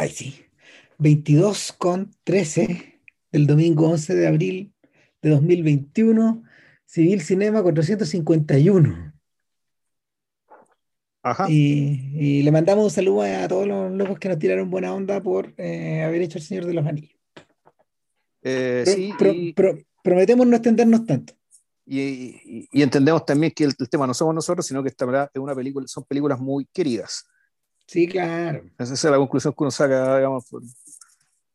Ay, sí. 22 con 13 del domingo 11 de abril de 2021. Civil Cinema 451. Ajá. Y, y le mandamos un saludo a todos los locos que nos tiraron buena onda por eh, haber hecho El Señor de los Anillos. Eh, Pro- sí, pro- y, pro- prometemos no extendernos tanto. y- y- entendemos también que el, el tema no somos nosotros, sino que esta es una película, son películas muy queridas. Sí, claro. Esa es la conclusión que uno saca, digamos, por-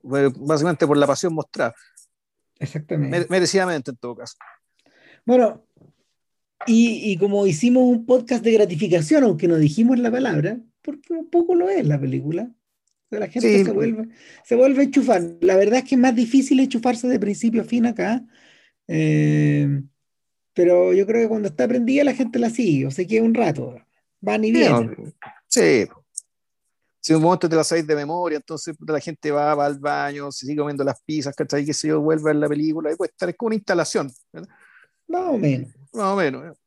por- básicamente por la pasión mostrada, Exactamente. mere- merecidamente en todo caso. Bueno, y, y como hicimos un podcast de gratificación, aunque no dijimos la palabra, porque un poco lo es la película. La gente Sí. se vuelve, se vuelve a enchufar. La verdad es que es más difícil enchufarse de principio a fin acá. eh, pero yo creo que cuando está prendida la gente la sigue, o se queda un rato. Van y vienen. sí. Si en un momento te la sabéis de memoria, entonces la gente va, va al baño, se sigue comiendo las pizzas, ¿cachai? Que se yo, vuelve a ver la película, y puede estar, es como una instalación, ¿verdad? Más o menos. más o menos. ¿eh?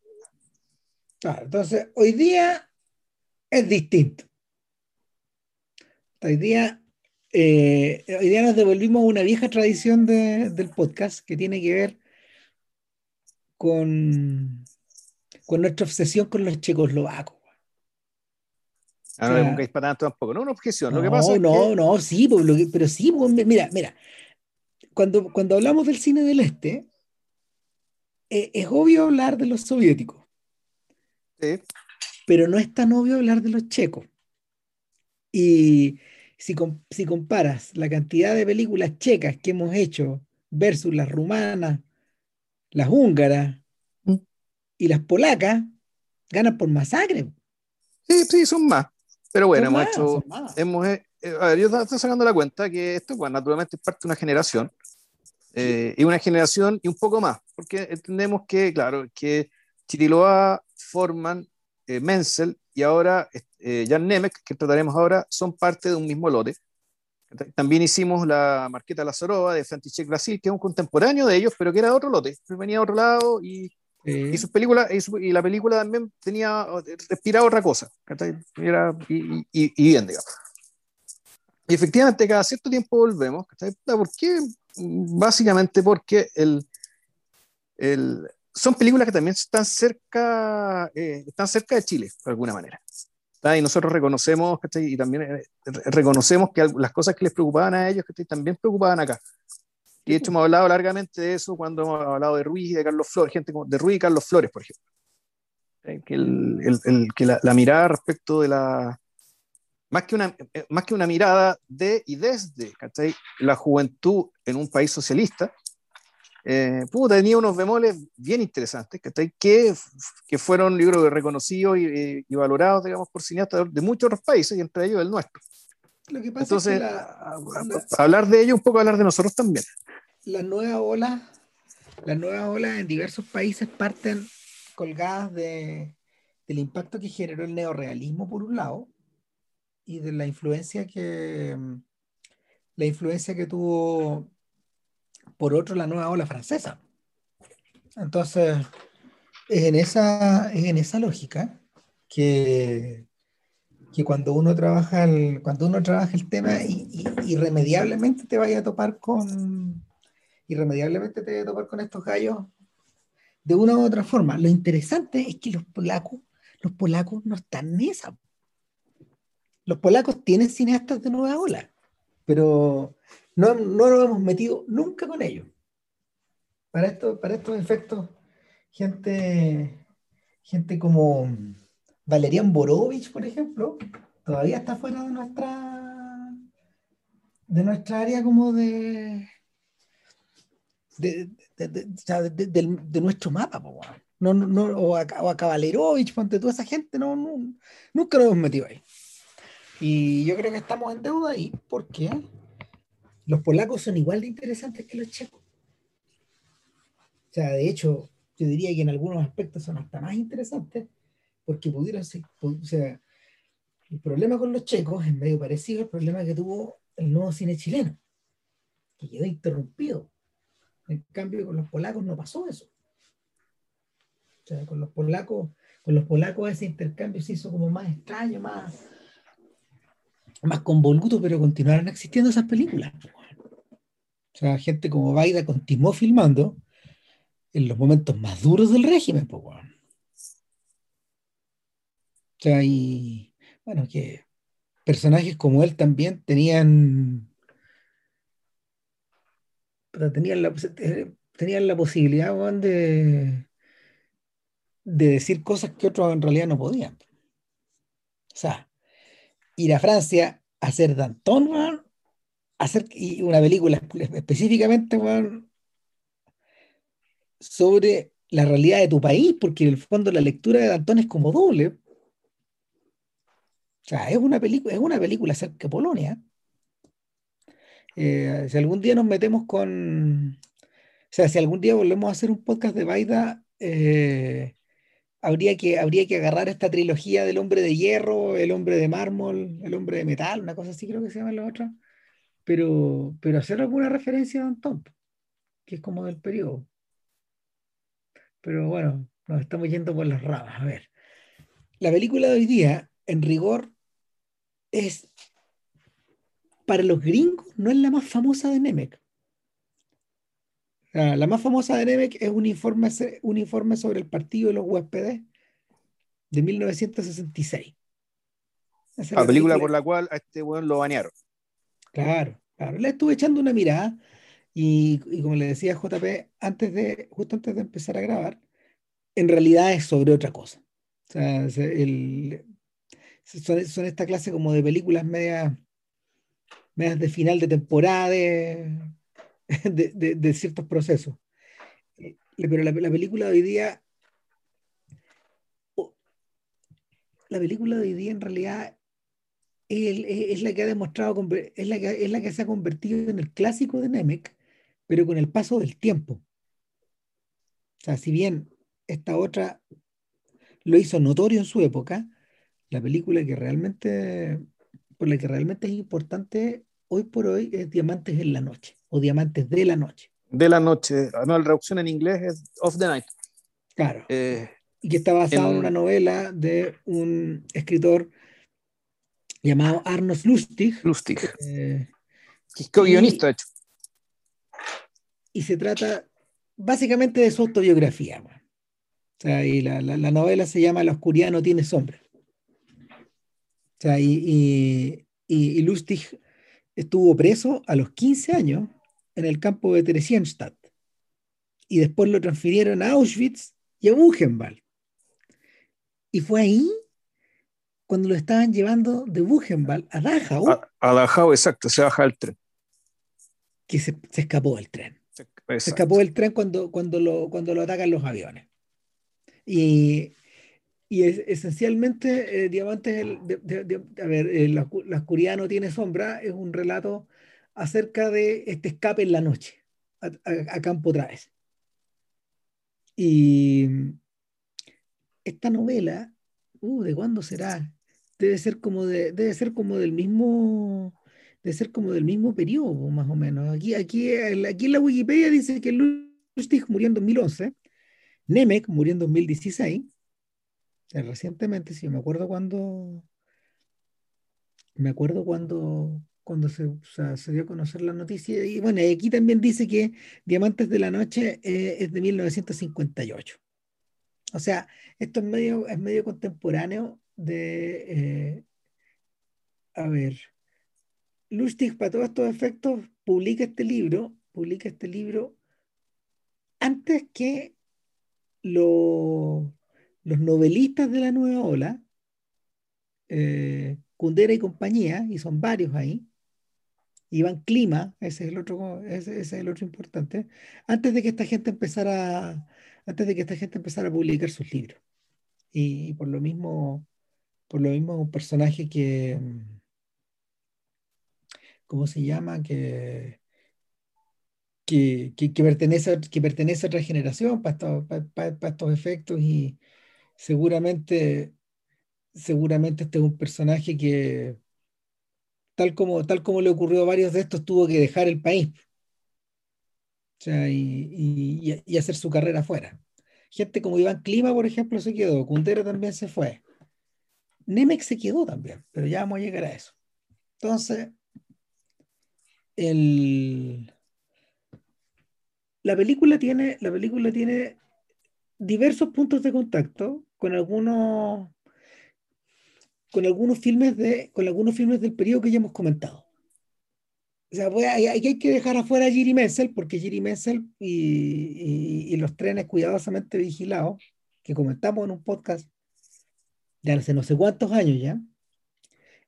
Claro, entonces, hoy día es distinto. Hoy día, eh, hoy día nos devolvimos a una vieja tradición de- del podcast que tiene que ver con, con nuestra obsesión con los checoslovacos. Ah, no le pongáis para tanto tampoco, no una objeción. Lo que No, pasa es no, que, no, sí, pues, lo que- pero sí, pues, mira, mira, cuando, cuando hablamos del cine del este, eh, es obvio hablar de los soviéticos, sí, pero no es tan obvio hablar de los checos. Y si, com- si comparas la cantidad de películas checas que hemos hecho versus las rumanas, las húngaras Mm. y las polacas, ganan por masacre. sí, sí, son más. Pero bueno, Son hemos más, hecho, hemos, eh, a ver, yo estoy sacando la cuenta que esto, bueno, naturalmente es parte de una generación, eh, y una generación y un poco más, porque entendemos que, claro, que Chiriloa, Forman, eh, Menzel y ahora eh, Jan Nemec, que trataremos ahora, son parte de un mismo lote. También hicimos la Marqueta Lazarova de František Brasil, que es un contemporáneo de ellos, pero que era de otro lote, venía de otro lado y Eh, y sus películas y, su- y la película también tenía respiraba otra cosa. Era- y, y- y bien digamos y efectivamente cada cierto tiempo volvemos. ¿por qué? básicamente porque el, el, son películas que también están cerca eh, están cerca de Chile de alguna manera y nosotros reconocemos y también eh, re- reconocemos que las cosas que les preocupaban a ellos también preocupaban acá y de hecho hemos hablado largamente de eso cuando hemos hablado de Ruiz y de Carlos Flores, gente como de Ruiz y Carlos Flores, por ejemplo. Eh, Que, el- el- el- que la, la mirada respecto de la... Más que, una, eh, más que una mirada de y desde ¿cachai? la juventud en un país socialista, eh, puta, tenía unos bemoles bien interesantes, ¿cachai? Que, que fueron, que reconocidos y, y valorados, digamos, por cineastas de muchos otros países, y entre ellos el nuestro. Lo que pasa Entonces, es que la- a- a- hablar de ello, un poco hablar de nosotros también. las nuevas olas, las nuevas olas en diversos países parten colgadas de, del impacto que generó el neorrealismo por un lado y de la influencia que la influencia que tuvo por otro la nueva ola francesa. Entonces, es en esa, es en esa lógica que, que cuando uno trabaja el, cuando uno trabaja el tema y, irremediablemente te vaya a topar con irremediablemente te vaya a topar con estos gallos de una u otra forma. Lo interesante es que los polacos, los polacos no están en esa. Los polacos tienen cineastas de nueva ola, pero no, no nos hemos metido nunca con ellos. Para, esto, para estos efectos, gente, gente como Valerian Borovich, por ejemplo, todavía está fuera de nuestra de nuestra área como de de, de, de- nuestro mapa, no, no, o, a, o a Caballerovich, ponte toda esa gente, no, nunca nos hemos metido ahí. Y yo creo que estamos en deuda ahí porque los polacos son igual de interesantes que los checos. O sea, de hecho, yo diría que en algunos aspectos son hasta más interesantes porque pudieron ser, o sea, el problema con los checos es medio parecido al problema que tuvo el nuevo cine chileno, que quedó interrumpido. En cambio, con los polacos no pasó eso. O sea, con los polacos, con los polacos ese intercambio se hizo como más extraño, más, más convoluto, pero continuaron existiendo esas películas. O sea, gente como Baida continuó filmando en los momentos más duros del régimen, pues, O sea, y bueno, que personajes como él también tenían tenían la, eh, tenían la posibilidad de, de decir cosas que otros en realidad no podían. O sea, ir a Francia a hacer Danton, hacer y una película específicamente sobre la realidad de tu país, porque en el fondo la lectura de Danton es como doble. O sea, es una película, es una película acerca de Polonia. Eh, si algún día nos metemos con, o sea, si algún día volvemos a hacer un podcast de Baida, eh, habría, que, habría que agarrar esta trilogía del hombre de hierro, el hombre de mármol, el hombre de metal, una cosa así creo que se llama la otra, pero, pero hacer alguna referencia a Danton, que es como del periodo. Pero bueno, nos estamos yendo por las ramas. A ver, la película de hoy día, en rigor, es para los gringos no es la más famosa de Nemec. La más famosa de Nemec es un informe, un informe sobre el partido de los USPD de 1966. la película, por la cual a este weón lo banearon. Claro, claro. Le estuve echando una mirada y, como le decía JP, antes de, justo antes de empezar a grabar, en realidad es sobre otra cosa. O sea, el, son, son, esta clase como de películas medias, medias de final de temporada de, ciertos procesos. Eh, pero la, película de hoy día, la película de hoy día en realidad es, la que ha demostrado, es la que, es la que se ha convertido en el clásico de Nemec, pero con el paso del tiempo. O sea, si bien esta otra lo hizo notorio en su época, la película que realmente, por la que realmente es importante hoy por hoy es Diamantes en la Noche o Diamantes de la Noche. De la Noche, ah, no, la traducción en inglés es Of the Night. Claro. Eh, y que está basado en... una novela de un escritor llamado Arnold Lustig. Lustig. Eh, que es co-guionista, de hecho. Y se trata básicamente de su autobiografía. O sea, y la, la, novela se llama La oscuridad no tiene sombra. O sea, y, y, y Lustig estuvo preso a los 15 años en el campo de Theresienstadt y después lo transfirieron a Auschwitz y a Buchenwald. Y fue ahí cuando lo estaban llevando de Buchenwald a Dachau. A, Dachau, exacto, se baja el tren. Que se, escapó del tren. Se, escapó del tren cuando, cuando, lo, cuando lo atacan los aviones. Y y es, esencialmente, eh, Diamantes, a ver, eh, la, oscuridad no tiene sombra, es un relato acerca de este escape en la noche, a, campo traves. Y esta novela, uh, ¿de cuándo será? Debe ser como de, debe ser como del mismo, debe ser como del mismo periodo, más o menos. Aquí, aquí, aquí en la Wikipedia dice que Lustig murió en 2011, Nemec murió en 2016 recientemente, sí, me acuerdo cuando, me acuerdo cuando, cuando se, se dio a conocer la noticia. Y bueno, aquí también dice que Diamantes de la Noche eh, es de 1958. O sea, esto es medio, es medio contemporáneo de, eh, a ver, Lustig, para todos estos efectos, publica este libro, publica este libro antes que lo, los novelistas de la nueva ola, eh, Kundera y compañía, y son varios ahí, Iván Clima, ese es el otro, ese, es el otro importante, antes de que esta gente empezara, antes de que esta gente empezara a publicar sus libros. Y, por lo mismo, por lo mismo un personaje que, ¿cómo se llama? Que, que, pertenece, que pertenece a otra generación para para estos efectos y, seguramente, seguramente este es un personaje que, tal como, tal como le ocurrió a varios de estos, tuvo que dejar el país. O sea, y, y, hacer su carrera afuera. Gente como Iván Clima, por ejemplo, se quedó. Cundera también se fue. Nemec se quedó también, pero ya vamos a llegar a eso. Entonces, el, la película tiene, la película tiene diversos puntos de contacto con algunos con algunos filmes de con algunos filmes del periodo que ya hemos comentado. O sea, hay, hay, que dejar afuera a Jiri Menzel, porque Jiri Menzel y, y, los trenes cuidadosamente vigilados, que comentamos en un podcast de hace no sé cuántos años ya,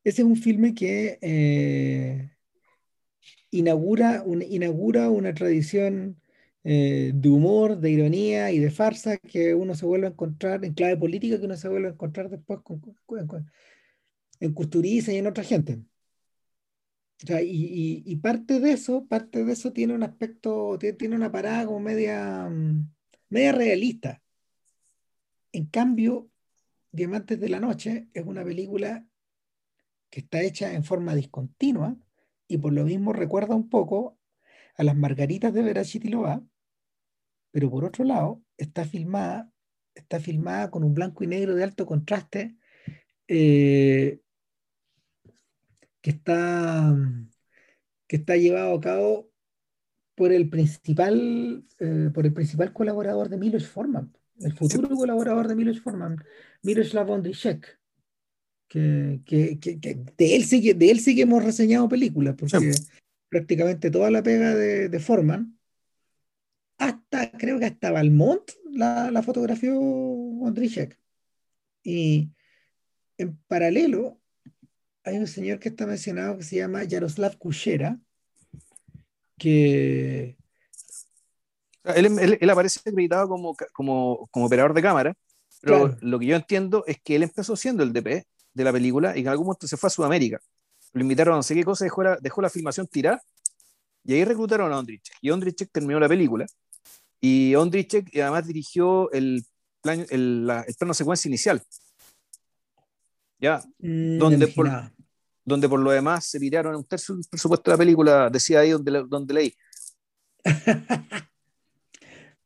ese es un filme que eh, inaugura, un, inaugura una tradición eh, de humor, de ironía y de farsa que uno se vuelve a encontrar, en clave política que uno se vuelve a encontrar después con, en Custuriza y en otra gente. y, parte de eso, parte de eso tiene un aspecto, tiene, una parada como media, mm, media realista. En cambio, Diamantes de la Noche es una película que está hecha en forma discontinua y por lo mismo recuerda un poco a las Margaritas de Verachitiloa, pero por otro lado está filmada, está filmada con un blanco y negro de alto contraste eh, que está, que está llevado a cabo por el principal, eh, por el principal colaborador de Milos Forman, el futuro colaborador de Milos Forman, Miroslav Ondryshek. Que, que, que, de, él sí, de él sí que hemos reseñado películas, porque prácticamente toda la pega de, de Forman, hasta creo que hasta Valmont la, la fotografió Ondryshek. Y en paralelo, hay un señor que está mencionado que se llama Yaroslav Kushera, que... Él, aparece acreditado como, como, como, operador de cámara, pero lo que yo entiendo es que él empezó siendo el DP de la película y en algún momento se fue a Sudamérica. Lo invitaron a no sé qué cosa, dejó la, dejó la filmación tirada y ahí reclutaron a Ondrichek. Y Ondrichek terminó la película y Ondrichek además dirigió el, plan, el, el plano secuencia inicial. ¿Ya? Mm, donde, por, donde por lo demás se piraron un tercio del presupuesto de la película, decía ahí donde, donde leí.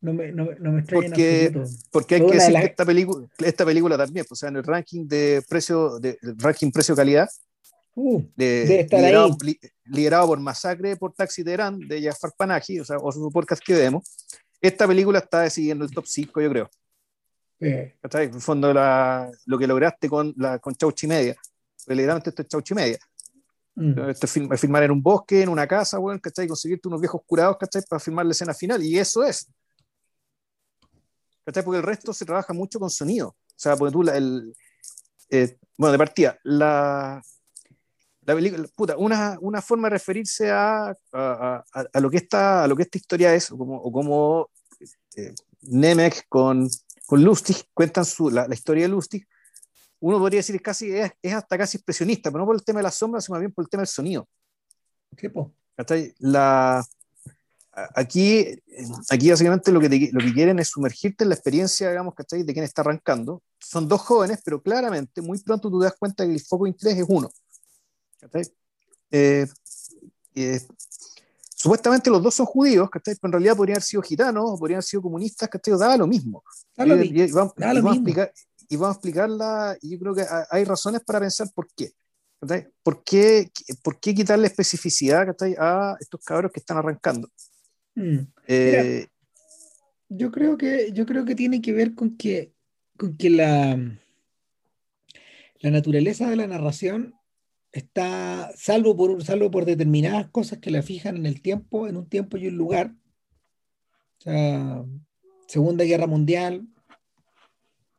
no me, no, no me porque, porque hay que decir que esta película, esta película también, pues, o sea, en el ranking de precio, de, ranking precio-calidad, uh, de, liderado, liderado, por Masacre por Taxi de Irán, de Jafar Panahi, o sea, o su podcast que vemos, esta película está decidiendo el top 5, yo creo. En el fondo, la, lo que lograste con, la, con Chauchi Media. Literalmente esto es Chauchi Media. Mm. Esto es filmar en un bosque, en una casa, bueno, ¿cachai? Conseguirte unos viejos curados, ¿cachai? Para filmar la escena final. Y eso es. ¿cachai? Porque el resto se trabaja mucho con sonido. O sea, porque tú, el, eh, bueno, de partida, la, la película, puta, una, una forma de referirse a, a, a, lo que esta, a lo que esta historia es, o como, o como eh, Nemec con con Lustig, cuentan su, la, historia de Lustig, uno podría decir casi, es, hasta casi expresionista, pero no por el tema de las sombras, sino más bien por el tema del sonido. ¿Qué? La, aquí, aquí básicamente lo que, lo que quieren es sumergirte en la experiencia, digamos, ¿cachai? de quien está arrancando. Son dos jóvenes, pero claramente muy pronto tú te das cuenta que el foco de interés es uno. Eh, eh, supuestamente los dos son judíos, Pero en realidad podrían haber sido gitanos podrían haber sido comunistas, ¿cachai? Daba lo mismo. y, vamos, a explicar, y vamos a explicarla, y yo creo que hay razones para pensar por qué. ¿Por qué, por qué quitarle especificidad a estos cabros que están arrancando? Mm. Eh, yo, creo que, yo creo que tiene que ver con que, con que la, la naturaleza de la narración está, salvo por, salvo por determinadas cosas que la fijan en el tiempo, en un tiempo y un lugar. O sea, Segunda Guerra Mundial,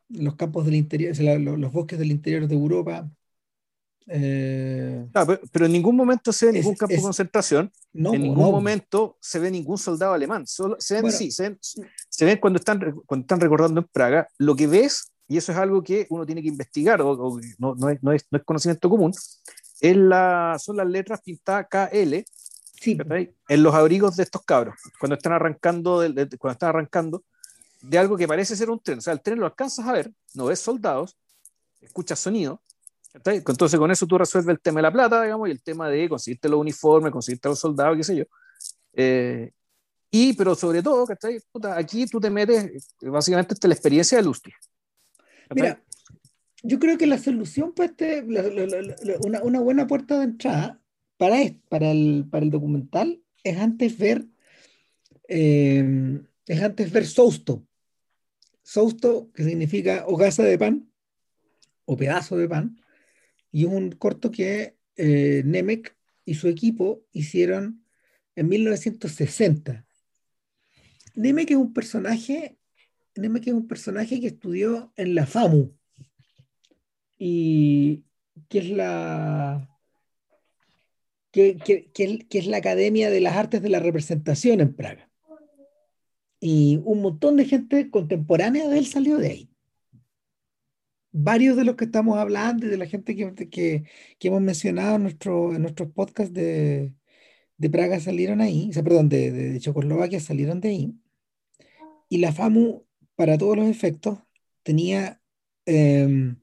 los campos del interior, los, bosques del interior de Europa. Eh, ah, pero, en ningún momento se ve ningún campo de concentración, en ningún momento se ve ningún soldado alemán. Solo, se ven, sí, se ven, cuando, están, cuando están recordando en Praga. Lo que ves, y eso es algo que uno tiene que investigar, o, no, no, es, no, es, no es conocimiento común, es la, son las letras pintadas KL sí. en los abrigos de estos cabros, cuando están arrancando, de, cuando están arrancando de algo que parece ser un tren. O sea, el tren lo alcanzas a ver, no ves soldados, escuchas sonido. Entonces con eso tú resuelves el tema de la plata, digamos, y el tema de conseguirte los uniformes, conseguirte los soldados, qué sé yo. Eh, y, pero sobre todo, aquí tú te metes, básicamente, esta la experiencia de Lustig. Mira, yo creo que la solución para este, una, buena puerta de entrada para, el, para el documental es antes ver eh, es antes ver Sousto. Sousto, que significa hogaza de pan o pedazo de pan, y es un corto que eh, Nemec y su equipo hicieron en 1960. Nemec es un personaje, Nemec es un personaje que estudió en la FAMU y que es la que, que es la Academia de las Artes de la Representación en Praga y un montón de gente contemporánea de él salió de ahí. Varios de los que estamos hablando y de la gente que, que, que hemos mencionado en, nuestro, en nuestros podcasts de, de Praga salieron ahí, o sea, perdón, de, de, Checoslovaquia salieron de ahí. Y la FAMU, para todos los efectos, tenía... Eh,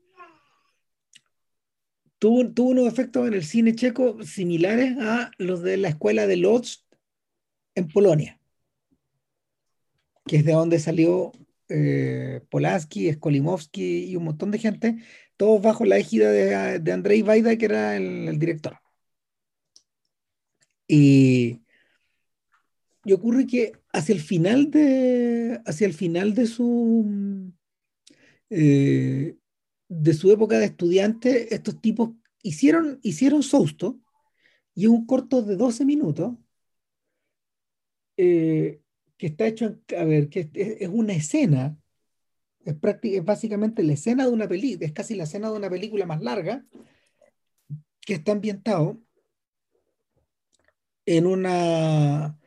tuvo, tuvo unos efectos en el cine checo similares a los de la escuela de Lodz en Polonia que es de donde salió eh, Polanski, Skolimowski y un montón de gente, todos bajo la égida de, de Andrei Vaida, que era el, director. Y, y, ocurre que hacia el final de, hacia el final de su, eh, de su época de estudiante, estos tipos hicieron, hicieron Sousto y un corto de 12 minutos eh, que está hecho, a ver, que es, una escena, es, es básicamente la escena de una película, es casi la escena de una película más larga, que está ambientado en una,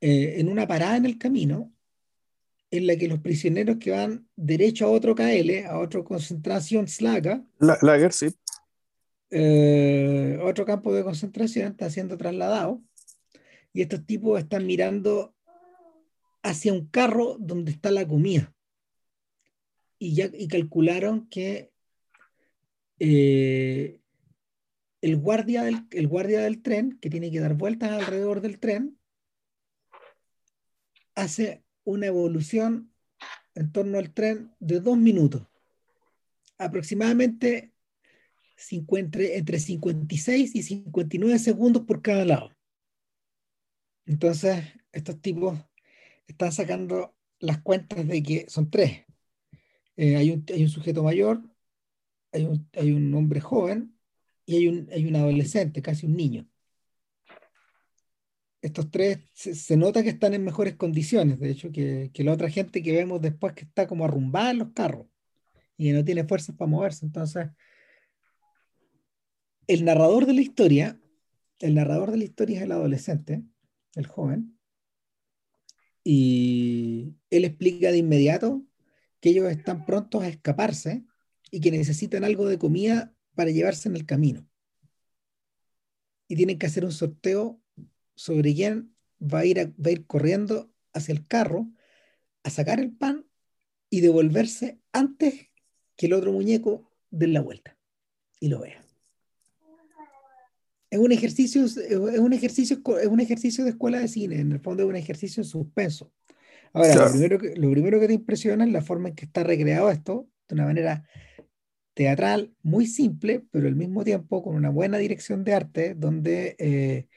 eh, en una parada en el camino, en la que los prisioneros que van derecho a otro KL, a otra concentración slaga, Lager, sí. Eh, otro campo de concentración, está siendo trasladado, y estos tipos están mirando hacia un carro donde está la comida. Y ya y calcularon que eh, el, guardia del, el guardia del tren, que tiene que dar vueltas alrededor del tren, hace una evolución en torno al tren de dos minutos. Aproximadamente entre 56 y 59 segundos por cada lado. Entonces, estos tipos están sacando las cuentas de que son tres. Eh, hay, un, hay, un, sujeto mayor, hay un, hay un, hombre joven y hay un, hay un adolescente, casi un niño. Estos tres se, nota que están en mejores condiciones, de hecho, que, la otra gente que vemos después que está como arrumbada en los carros y que no tiene fuerzas para moverse. Entonces, el narrador de la historia, el narrador de la historia es el adolescente, el joven, y él explica de inmediato que ellos están prontos a escaparse y que necesitan algo de comida para llevarse en el camino. Y tienen que hacer un sorteo sobre quién va a ir, a, ir corriendo hacia el carro a sacar el pan y devolverse antes que el otro muñeco dé la vuelta y lo vea. Es un ejercicio, es un ejercicio, es un ejercicio de escuela de cine, en el fondo es un ejercicio en suspenso. Ahora, lo, primero que, lo primero que te impresiona es la forma en que está recreado esto, de una manera teatral muy simple, pero al mismo tiempo con una buena dirección de arte, donde eh,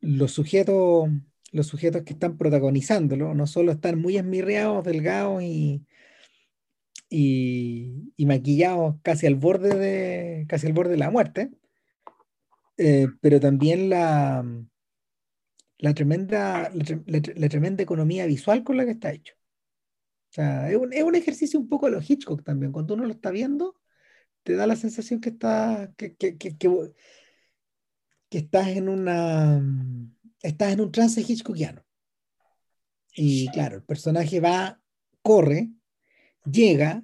los sujetos, los sujetos que están protagonizándolo no solo están muy esmirreados, delgados y, y, y maquillados casi al borde de, casi al borde de la muerte, eh, pero también la, la, tremenda, la, tremenda economía visual con la que está hecho. Es un, es un ejercicio un poco a los Hitchcock también. Cuando uno lo está viendo, te da la sensación que, está, que, que, que, que, estás en una estás en un trance hitchcockiano. Y claro, el personaje va, corre, llega,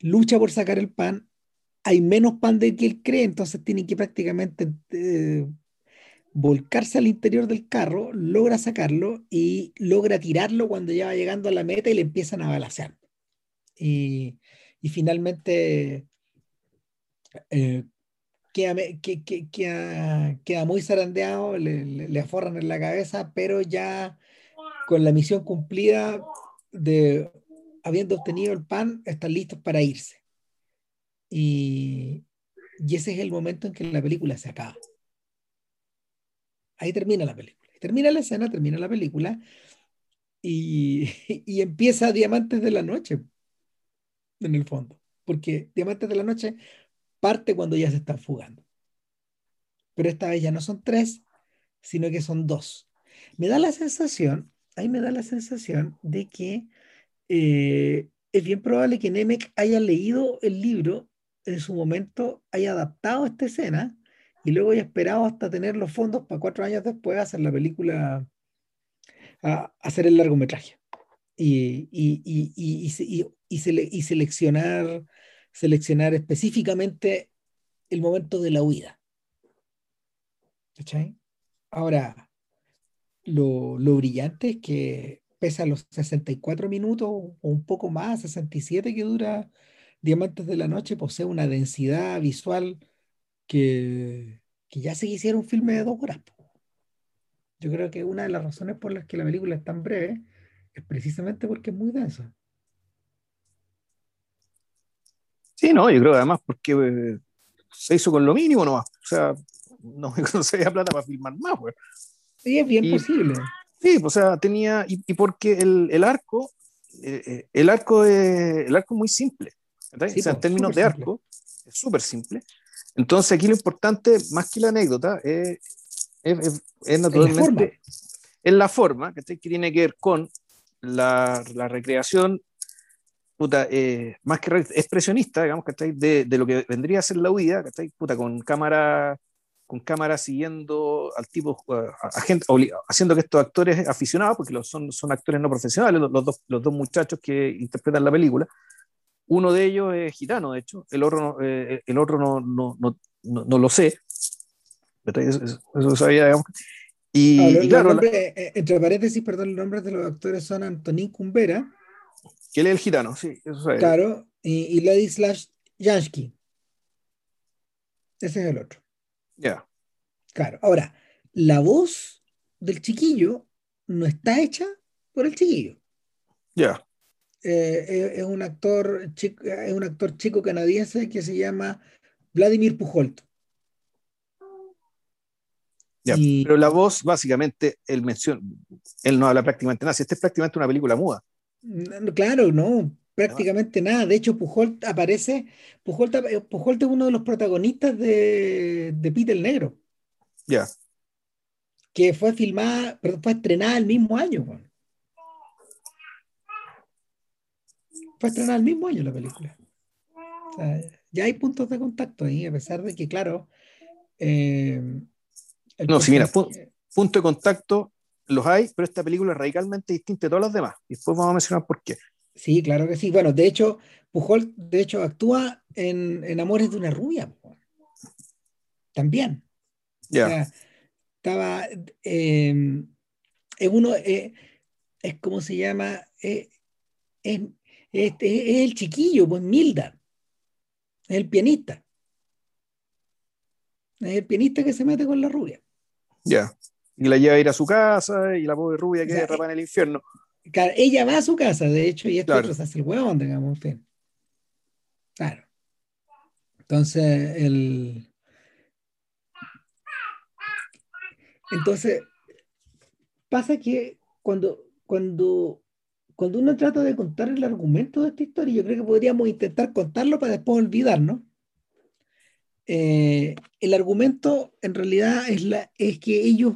lucha por sacar el pan hay menos pan del que él cree, entonces tiene que prácticamente eh, volcarse al interior del carro, logra sacarlo y logra tirarlo cuando ya va llegando a la meta y le empiezan a balacear. Y, y finalmente eh, queda, queda, muy zarandeado, le, le, le, aforran en la cabeza, pero ya con la misión cumplida de habiendo obtenido el pan, están listos para irse y, y ese es el momento en que la película se acaba. Ahí termina la película. Termina la escena, termina la película y, y empieza Diamantes de la Noche, en el fondo. Porque Diamantes de la Noche parte cuando ya se están fugando. Pero esta vez ya no son tres, sino que son dos. Me da la sensación, ahí me da la sensación de que eh, es bien probable que Nemec haya leído el libro en su momento, haya adaptado esta escena y luego haya esperado hasta tener los fondos para cuatro años después hacer la película, a, hacer el largometraje y, y, y, y, seleccionar, seleccionar específicamente el momento de la huida. ¿Cachai? Ahora, lo, lo, brillante es que pese a los 64 minutos o un poco más, 67 que dura Diamantes de la Noche, posee una densidad visual que, que ya se quisiera un filme de dos horas. Yo creo que una de las razones por las que la película es tan breve es precisamente porque es muy densa. Sí, no, yo creo además porque eh, se hizo con lo mínimo nomás. O sea, no, se había plata para filmar más, güey. Sí, es bien posible. Sí, o sea, tenía, y, y porque el, el arco, eh, eh el arco es, el arco es muy simple. Sí, o sea, en términos de arco, es súper simple. Entonces aquí lo importante, más que la anécdota, es, es, es naturalmente en la forma, que tiene que ver con la, la recreación puta, eh, más que expresionista, digamos, que de, de, lo que vendría a ser la huida, puta, con cámara con cámara siguiendo al tipo, a, gente, haciendo que estos actores aficionados, porque los, son, son actores no profesionales, los, los, dos, los dos muchachos que interpretan la película, uno de ellos es gitano, de hecho, el otro, eh, el otro no, no, no, no, lo sé. Eso, eso sabía, digamos. Y, ah, claro, eh, entre paréntesis, perdón, los nombres de los actores son Antonín Cumbera. Que él es el gitano, sí, eso sabe. Claro, y, y Ladislav Jansky. Ese es el otro. Ya. Claro, ahora, la voz del chiquillo no está hecha por el chiquillo. Ya. Eh, es, un actor chico, es un actor chico canadiense que se llama Vladimir Pujolt. pero la voz, básicamente, él menciona, él no habla prácticamente nada. Si esta es prácticamente una película muda. Claro, no, prácticamente nada. De hecho, Pujolt aparece, Pujolt, Pujolt es uno de los protagonistas de, de Peter el Negro. Ya. Que fue filmada, pero fue estrenada el mismo año. Fue estrenada el mismo año la película. ya hay puntos de contacto ahí, a pesar de que, claro, eh, no, sí, mira, punto de contacto los hay, pero esta película es radicalmente distinta de todas las demás. Y después vamos a mencionar por qué. Sí, claro que sí. Bueno, de hecho, Pujol, de hecho, actúa en, Amores de una rubia. También. Ya. estaba. Eh, es uno. Eh, es como se llama. Eh, es, es, el chiquillo, pues Milda. Es el pianista. Es el pianista que se mete con la rubia. Ya. Y la lleva a ir a su casa y la pobre rubia que o en el infierno. Claro, ella va a su casa, de hecho, y esto claro. se hace el huevón, digamos, en Claro. Entonces, el. Entonces, pasa que cuando, cuando, cuando uno trata de contar el argumento de esta historia, yo creo que podríamos intentar contarlo para después olvidarnos. Eh, el argumento en realidad es, la, es que ellos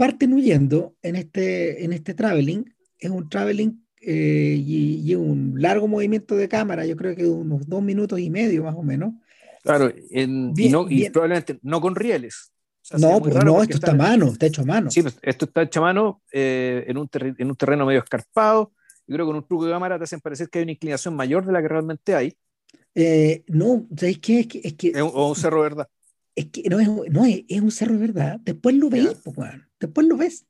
parten huyendo en este, en este traveling. Es un traveling eh, y, un largo movimiento de cámara, yo creo que unos dos minutos y medio más o menos. Claro, en, y, no, y probablemente no con rieles. no, pues no, esto está a mano, está hecho a mano. Sí, pues, esto está hecho a mano eh, en, un en un terreno medio escarpado. Yo creo que con un truco de cámara te hacen parecer que hay una inclinación mayor de la que realmente hay. Eh, no, ¿sabéis qué? Es que, es que, o un cerro verdad. Es que no es, no es, es un cerro de verdad. Después lo veis, pues, después lo ves.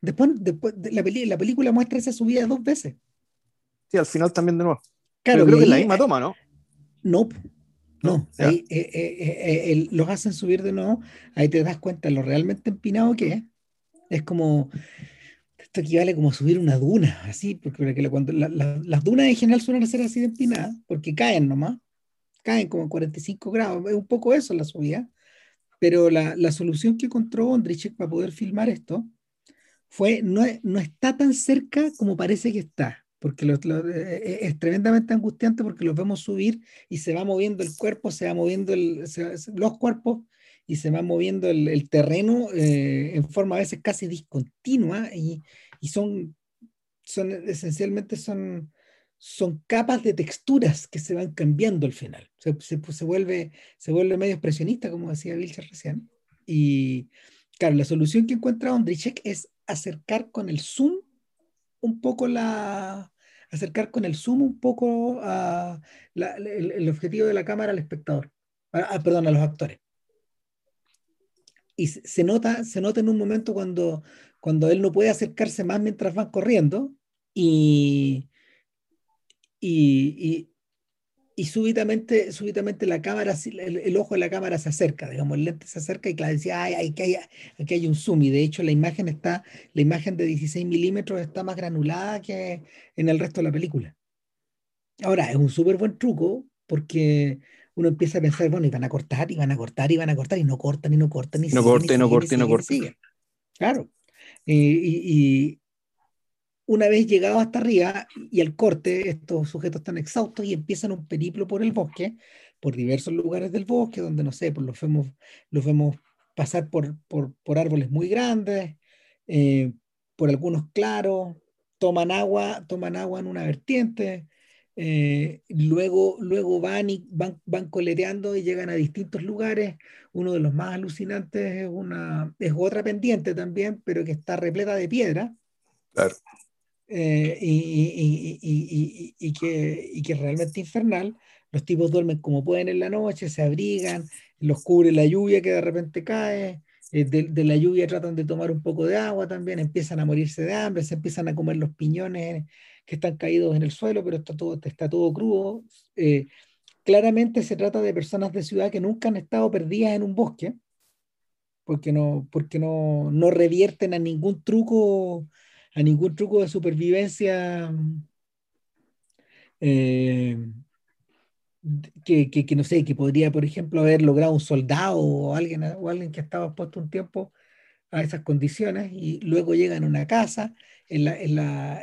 Después, después la, peli la película muestra esa subida dos veces. Sí, al final también de nuevo. Claro, creo que es la misma toma, ¿no? No, no. Ahí, eh, eh, eh, los hacen subir de nuevo. Ahí te das cuenta lo realmente empinado que es. Es como. Esto equivale como subir una duna, así, porque cuando las dunas en general suelen ser así de empinadas, porque caen nomás. caen como 45 grados, es un poco eso la subida, pero la, la solución que encontró Ondrichek para poder filmar esto fue, no, no está tan cerca como parece que está, porque lo, eh, es tremendamente angustiante porque los vemos subir y se va moviendo el cuerpo, se va moviendo el, los cuerpos y se va moviendo el, el terreno eh, en forma a veces casi discontinua y, y son, son esencialmente son, son capas de texturas que se van cambiando al final. Se, se, se, vuelve, se vuelve medio expresionista, como decía Vilcher recién. Y claro, la solución que encuentra Ondrichek es acercar con el zoom un poco la acercar con el zoom un poco a el, objetivo de la cámara al espectador, a, perdón, a los actores. Y se nota, se nota en un momento cuando, cuando él no puede acercarse más mientras van corriendo y, y, y súbitamente, súbitamente la cámara, el, el, ojo de la cámara se acerca, digamos, el lente se acerca y claro, decía, ay, aquí hay, aquí hay un zoom, y de hecho la imagen está, la imagen de 16 milímetros está más granulada que en el resto de la película. Ahora, es un súper buen truco porque uno empieza a pensar, bueno, y van a cortar, y van a cortar, y van a cortar, y no cortan, y no cortan, y no corte, no corte, no corte. Claro. Y, y, una vez llegado hasta arriba y al corte, estos sujetos están exhaustos y empiezan un periplo por el bosque, por diversos lugares del bosque, donde no sé, pues los vemos, los vemos pasar por, por, por árboles muy grandes, eh, por algunos claros, toman agua, toman agua en una vertiente, eh, luego, luego van y van, van coleteando y llegan a distintos lugares. Uno de los más alucinantes es, una, es otra pendiente también, pero que está repleta de piedra. Claro eh, y, y, y, que, y que es realmente infernal. Los tipos duermen como pueden en la noche, se abrigan, los cubre la lluvia que de repente cae, eh, de, de, la lluvia tratan de tomar un poco de agua también, empiezan a morirse de hambre, se empiezan a comer los piñones que están caídos en el suelo, pero está todo, está todo crudo. Eh, claramente se trata de personas de ciudad que nunca han estado perdidas en un bosque, porque no, porque no, no revierten a ningún truco a ningún truco de supervivencia eh, que, que, no sé, que podría, por ejemplo, haber logrado un soldado o alguien, o alguien que estaba expuesto un tiempo a esas condiciones y luego llegan a una casa, en la, en la,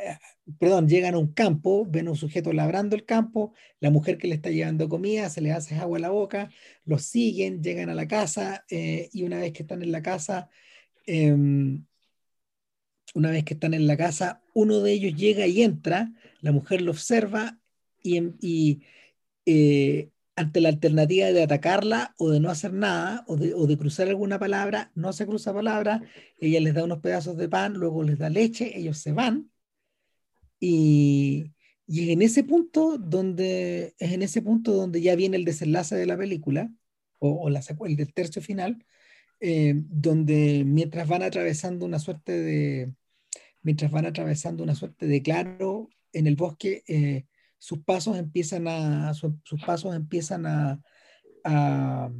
perdón, llegan a un campo, ven a un sujeto labrando el campo, la mujer que le está llevando comida, se le hace agua a la boca, los siguen, llegan a la casa eh, y una vez que están en la casa, eh, una vez que están en la casa, uno de ellos llega y entra, la mujer lo observa y, y eh, ante la alternativa de atacarla o de no hacer nada o de, o de, cruzar alguna palabra, no se cruza palabra, ella les da unos pedazos de pan, luego les da leche, ellos se van. Y, y es en ese punto donde es en ese punto donde ya viene el desenlace de la película o, o la secuela del tercio final, eh, donde mientras van atravesando una suerte de mientras van atravesando una suerte de claro en el bosque, eh, sus pasos empiezan a, su, sus pasos empiezan a, a,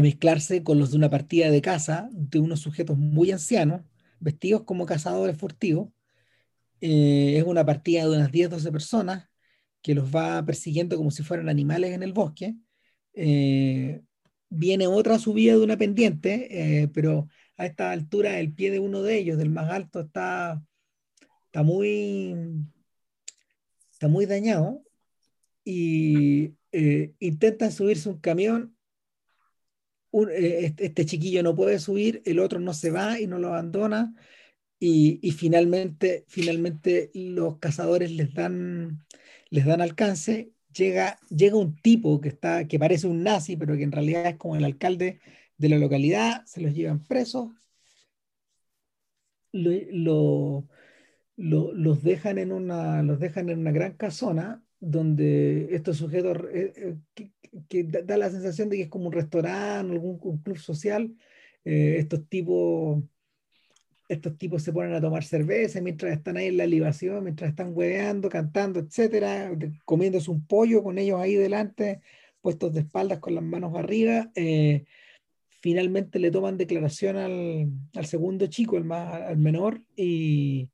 mezclarse con los de una partida de caza de unos sujetos muy ancianos, vestidos como cazadores furtivos. Eh, es una partida de unas 10, 12 personas que los va persiguiendo como si fueran animales en el bosque. Eh, viene otra subida de una pendiente, pero a esta altura el pie de uno de ellos, del más alto, está, está, muy, está muy dañado y eh, intentan subirse un camión. Un, eh, este, este, chiquillo no puede subir, el otro no se va y no lo abandona. Y, y finalmente, finalmente los cazadores les dan, les dan alcance. Llega, llega un tipo que, está, que parece un nazi, pero que en realidad es como el alcalde de la localidad, se los llevan presos, lo, lo, lo, los, dejan en una, los dejan en una gran casona donde estos sujetos, eh, eh, que, da la sensación de que es como un restaurante, algún club social, eh, estos tipos estos tipos se ponen a tomar cerveza mientras están ahí en la libación, mientras están hueveando, cantando, etcétera, comiéndose un pollo con ellos ahí delante, puestos de espaldas con las manos arriba. Eh, finalmente le toman declaración al, al segundo chico, el más, al menor, y,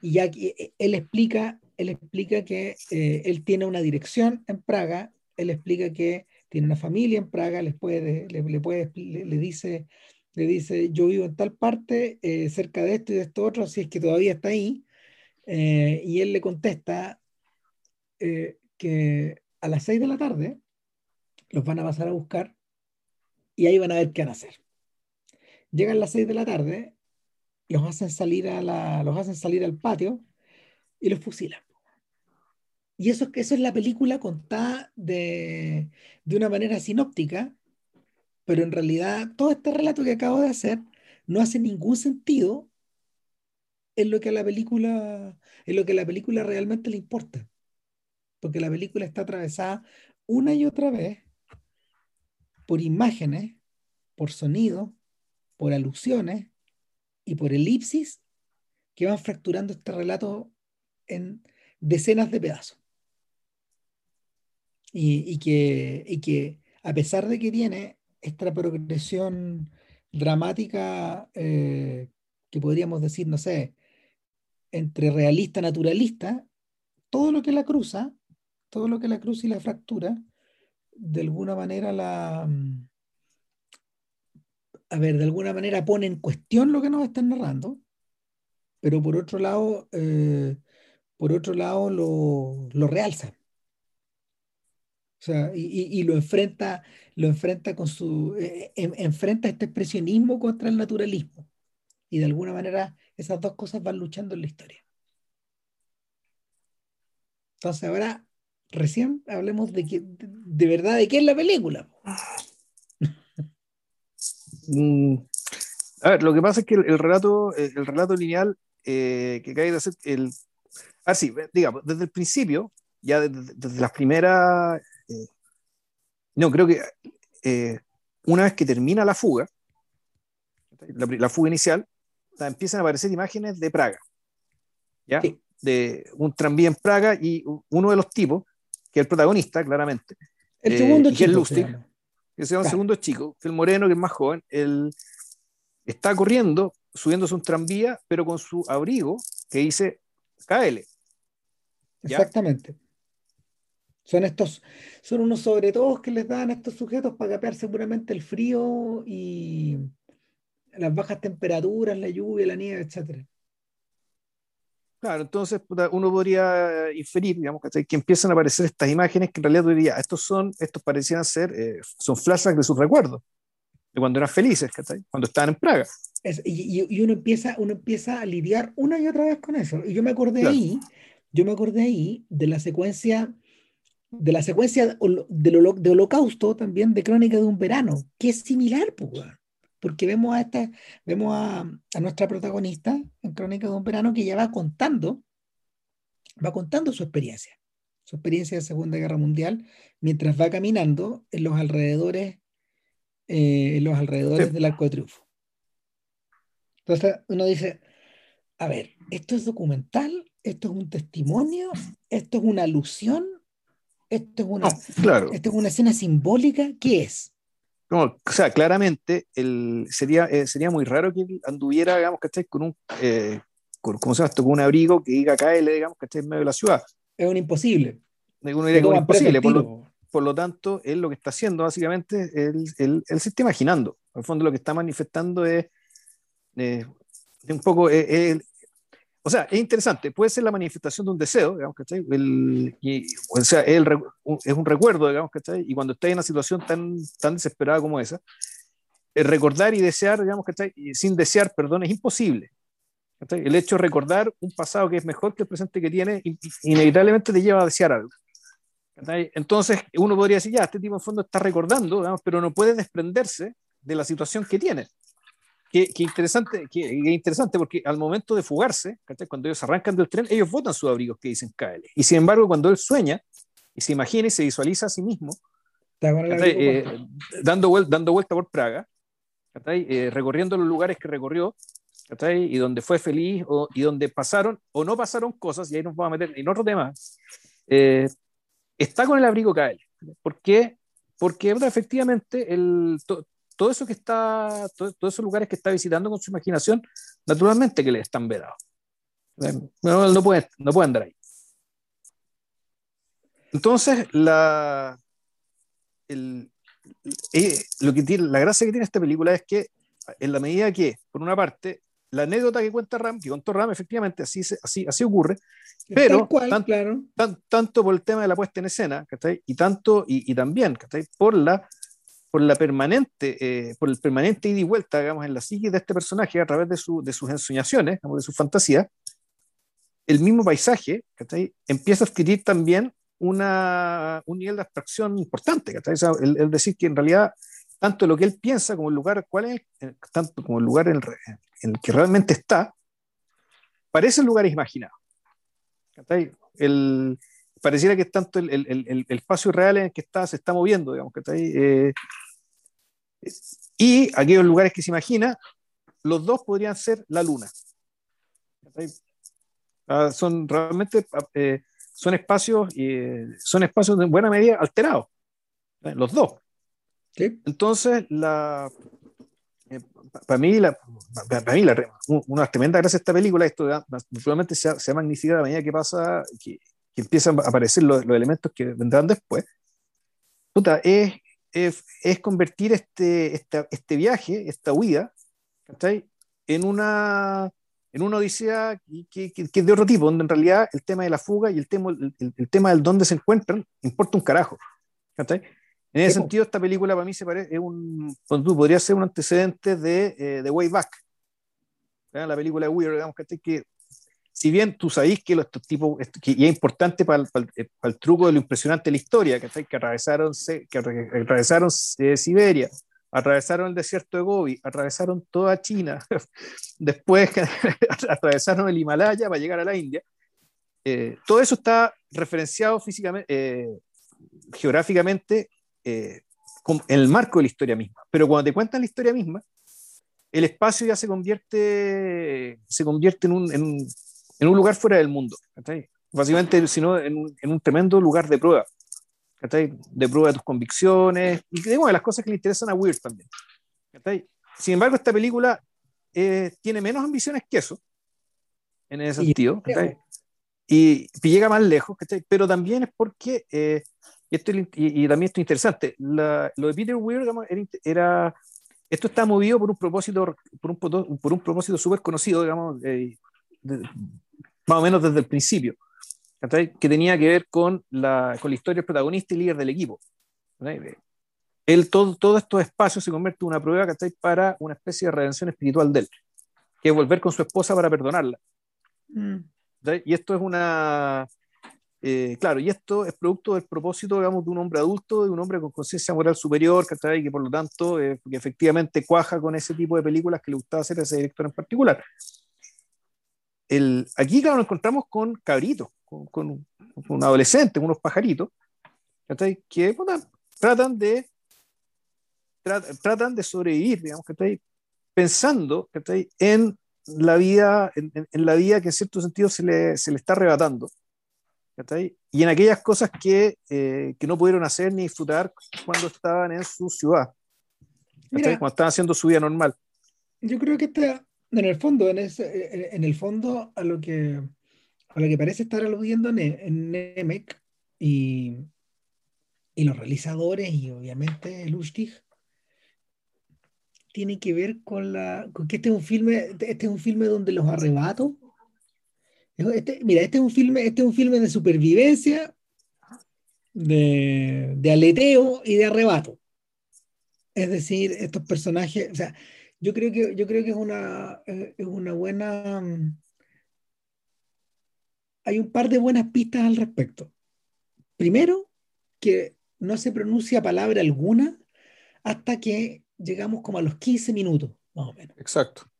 y ya eh, él explica, él explica que eh, él tiene una dirección en Praga él explica que tiene una familia en Praga, les puede, le, le puede, le, dice, le dice, yo vivo en tal parte, eh, cerca de esto y de esto otro, si es que todavía está ahí, eh, y él le contesta eh, que a las 6 de la tarde los van a pasar a buscar y ahí van a ver qué van a hacer. Llegan las 6 de la tarde, los hacen salir, a la, los hacen salir al patio y los fusilan. Y eso, eso es la película contada de, de una manera sinóptica, pero en realidad todo este relato que acabo de hacer no hace ningún sentido en lo que a la película, en lo que a la película realmente le importa. Porque la película está atravesada una y otra vez por imágenes, por sonido, por alusiones y por elipsis que van fracturando este relato en decenas de pedazos. Y, que, y que a pesar de que tiene esta progresión dramática eh, que podríamos decir, no sé, entre realista naturalista, todo lo que la cruza, todo lo que la cruza y la fractura, de alguna manera la... A ver, de alguna manera pone en cuestión lo que nos están narrando, pero por otro lado, eh, por otro lado lo, lo realza. O sea, y, lo enfrenta, lo enfrenta con su, eh, enfrenta este expresionismo contra el naturalismo. Y de alguna manera esas dos cosas van luchando en la historia. Entonces ahora recién hablemos de que de, verdad de qué es la película. Mm, a ver, lo que pasa es que el, relato, el relato lineal eh, que cae de hacer el. Así, digamos, desde el principio, ya desde, desde las primeras eh, no, creo que eh, una vez que termina la fuga, la, fuga inicial, empiezan a aparecer imágenes de Praga, ¿ya? De un tranvía en Praga y uno de los tipos, que es el protagonista, claramente, el segundo eh, chico, que se llama segundo chico, que el moreno, que es más joven, él está corriendo, subiéndose un tranvía, pero con su abrigo que dice KL. Exactamente. Son estos, son unos sobre que les dan a estos sujetos para capear seguramente el frío y las bajas temperaturas, la lluvia, la nieve, etcétera. Claro, entonces uno podría inferir, digamos, que empiezan a aparecer estas imágenes que en realidad diría, estos son, estos parecían ser, eh, son flashbacks de sus recuerdos, de cuando eran felices, cuando estaban en Praga. y, uno, empieza, uno empieza a lidiar una y otra vez con eso. Y yo me acordé ahí, yo me acordé ahí de la secuencia de la secuencia de Holocausto también de Crónica de un Verano, que es similar, porque vemos a esta, vemos a, nuestra protagonista en Crónica de un Verano que ya va contando, va contando su experiencia, su experiencia de Segunda Guerra Mundial, mientras va caminando en los alrededores, eh, en los alrededores del Arco de Triunfo. Entonces uno dice, a ver, esto es documental, esto es un testimonio, esto es una alusión esto es una, esto es una escena simbólica, ¿qué es? O sea, claramente el, sería, eh, sería muy raro que anduviera, digamos, ¿cachai? Con un, eh, con, ¿cómo se llama esto? Con un abrigo que diga KL, digamos, esté en medio de la ciudad. Es un imposible. Uno diría que es imposible. Por lo, por lo, tanto, él lo que está haciendo, básicamente, él, él, él se está imaginando. Al fondo, lo que está manifestando es, eh, un poco, o sea, es interesante, puede ser la manifestación de un deseo, digamos, ¿cachai? El, o sea, es un recuerdo, digamos, ¿cachai? Y cuando está en una situación tan, tan desesperada como esa, el recordar y desear, digamos, ¿cachai? Y sin desear, perdón, es imposible. ¿cachai? El hecho de recordar un pasado que es mejor que el presente que tiene, inevitablemente te lleva a desear algo. ¿cachai? Entonces, uno podría decir, ya, este tipo en fondo está recordando, digamos, pero no puede desprenderse de la situación que tiene. Qué, interesante, qué, interesante, porque al momento de fugarse, cuando ellos arrancan del tren, ellos votan sus abrigos que dicen KL. Y sin embargo, cuando él sueña y se imagina y se visualiza a sí mismo, eh, dando, dando vuelta por Praga, eh, recorriendo los lugares que recorrió, y donde fue feliz, o, y donde pasaron o no pasaron cosas, y ahí nos vamos a meter en otro tema, eh, está con el abrigo KL. ¿Por qué? Porque efectivamente el, todo eso que está, todos esos lugares que está visitando con su imaginación, naturalmente que le están vedados. No, no, puede, no puede andar ahí. Entonces, la, el, eh, lo que tiene, la gracia que tiene esta película es que en la medida que, por una parte, la anécdota que cuenta Ram, que contó Ram, efectivamente así, así, así ocurre, pero claro. tanto por el tema de la puesta en escena, y tanto, y, y también por la por la permanente, eh, por el permanente ida y vuelta, digamos, en la psique de este personaje a través de, su, de sus ensoñaciones, de su fantasía, el mismo paisaje empieza a adquirir también una, un nivel de abstracción importante. el, decir que en realidad tanto lo que él piensa como el lugar, cuál es eh, tanto como el lugar en, el que realmente está, parecen lugares imaginados. El, pareciera que tanto el, el, el, espacio real en el que está se está moviendo, digamos, eh, y aquellos lugares que se imagina, los dos podrían ser la luna. Ah, son realmente eh, son espacios eh, son espacios de buena medida alterados, los dos. Entonces, la, para mí, la, para mí la, una tremenda gracia esta película, esto naturalmente se ha, se ha magnificado a medida que pasa, que, que empiezan a aparecer los, los elementos que vendrán después, puta, es, es, es, convertir este, este, este viaje, esta huida, en una, en una odisea que, que, que, es de otro tipo, donde en realidad el tema de la fuga y el tema, el, el tema del dónde se encuentran importa un carajo. En ese sentido, esta película para mí se parece, es un, podría ser un antecedente de, eh, de Way Back, la película de Weir, digamos, que si bien tú sabés que, los, tipos, que, es importante para el, para, el, para el, truco de lo impresionante de la historia, que, que atravesaron, que atravesaron eh, Siberia, atravesaron el desierto de Gobi, atravesaron toda China, después atravesaron el Himalaya para llegar a la India. Eh, todo eso está referenciado físicamente, eh, geográficamente, eh, en el marco de la historia misma. Pero cuando te cuentan la historia misma, el espacio ya se convierte, se convierte en un, en un en un lugar fuera del mundo, básicamente, sino en un, en un tremendo lugar de prueba, de prueba de tus convicciones y de, las cosas que le interesan a Weird también. Sin embargo, esta película eh, tiene menos ambiciones que eso, en ese sentido, y, y, llega más lejos, pero también es porque, eh, y, esto, y, y, también esto es interesante, la, lo de Peter Weir era, esto está movido por un propósito, por un, por un propósito súper conocido, digamos, eh, más o menos desde el principio, que tenía que ver con la, con la historia del protagonista y líder del equipo. Él, todo, todo estos espacios se convierte en una prueba para una especie de redención espiritual de él, que es volver con su esposa para perdonarla. Mm. Y esto es una, eh, claro, y esto es producto del propósito, digamos, de un hombre adulto, de un hombre con conciencia moral superior, que por lo tanto, eh, que efectivamente cuaja con ese tipo de películas que le gustaba hacer a ese director en particular el, aquí, claro, nos encontramos con cabritos, con, con, un adolescente, unos pajaritos, que tratan de tratan de sobrevivir, digamos, que pensando en la vida, en, en, la vida que en cierto sentido se le, se le está arrebatando. Y en aquellas cosas que, eh, que, no pudieron hacer ni disfrutar cuando estaban en su ciudad, cuando estaban haciendo su vida normal. Yo creo que esta, en el fondo, en, ese, en el fondo, a lo que, a lo que parece estar aludiendo en, Nemec y, y los realizadores y obviamente Lustig, tiene que ver con la con que este es un filme este es un filme donde los arrebatos este, mira este es un filme este es un filme de supervivencia de, de aleteo y de arrebato. Es decir estos personajes o sea yo creo que, yo creo que es, una, eh, es una buena... Mm, hay un par de buenas pistas al respecto. Primero, que no se pronuncia palabra alguna hasta que llegamos como a los 15 minutos, más o menos. Exacto.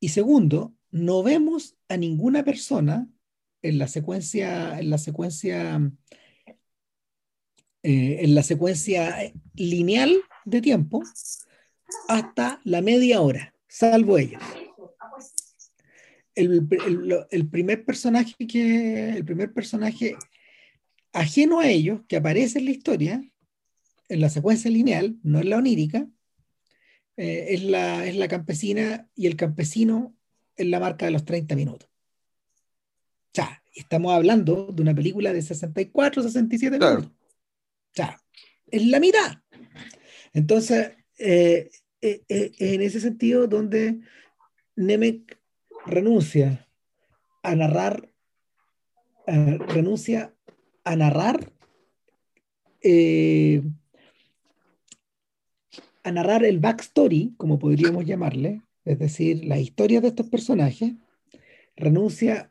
Y segundo, no vemos a ninguna persona en la secuencia, en la secuencia, eh, en la secuencia lineal de tiempo, hasta la media hora, salvo ellos. El, el, primer personaje que el primer personaje ajeno a ellos que aparece en la historia en la secuencia lineal no es la onírica eh, es, la, es la campesina y el campesino en la marca de los 30 minutos o sea estamos hablando de una película de 64 67 minutos O sea, es la mitad. Entonces, eh, eh, eh, en ese sentido, donde Nemec renuncia a narrar, renuncia a narrar, a narrar el backstory, como podríamos llamarle, es decir, la historia de estos personajes, renuncia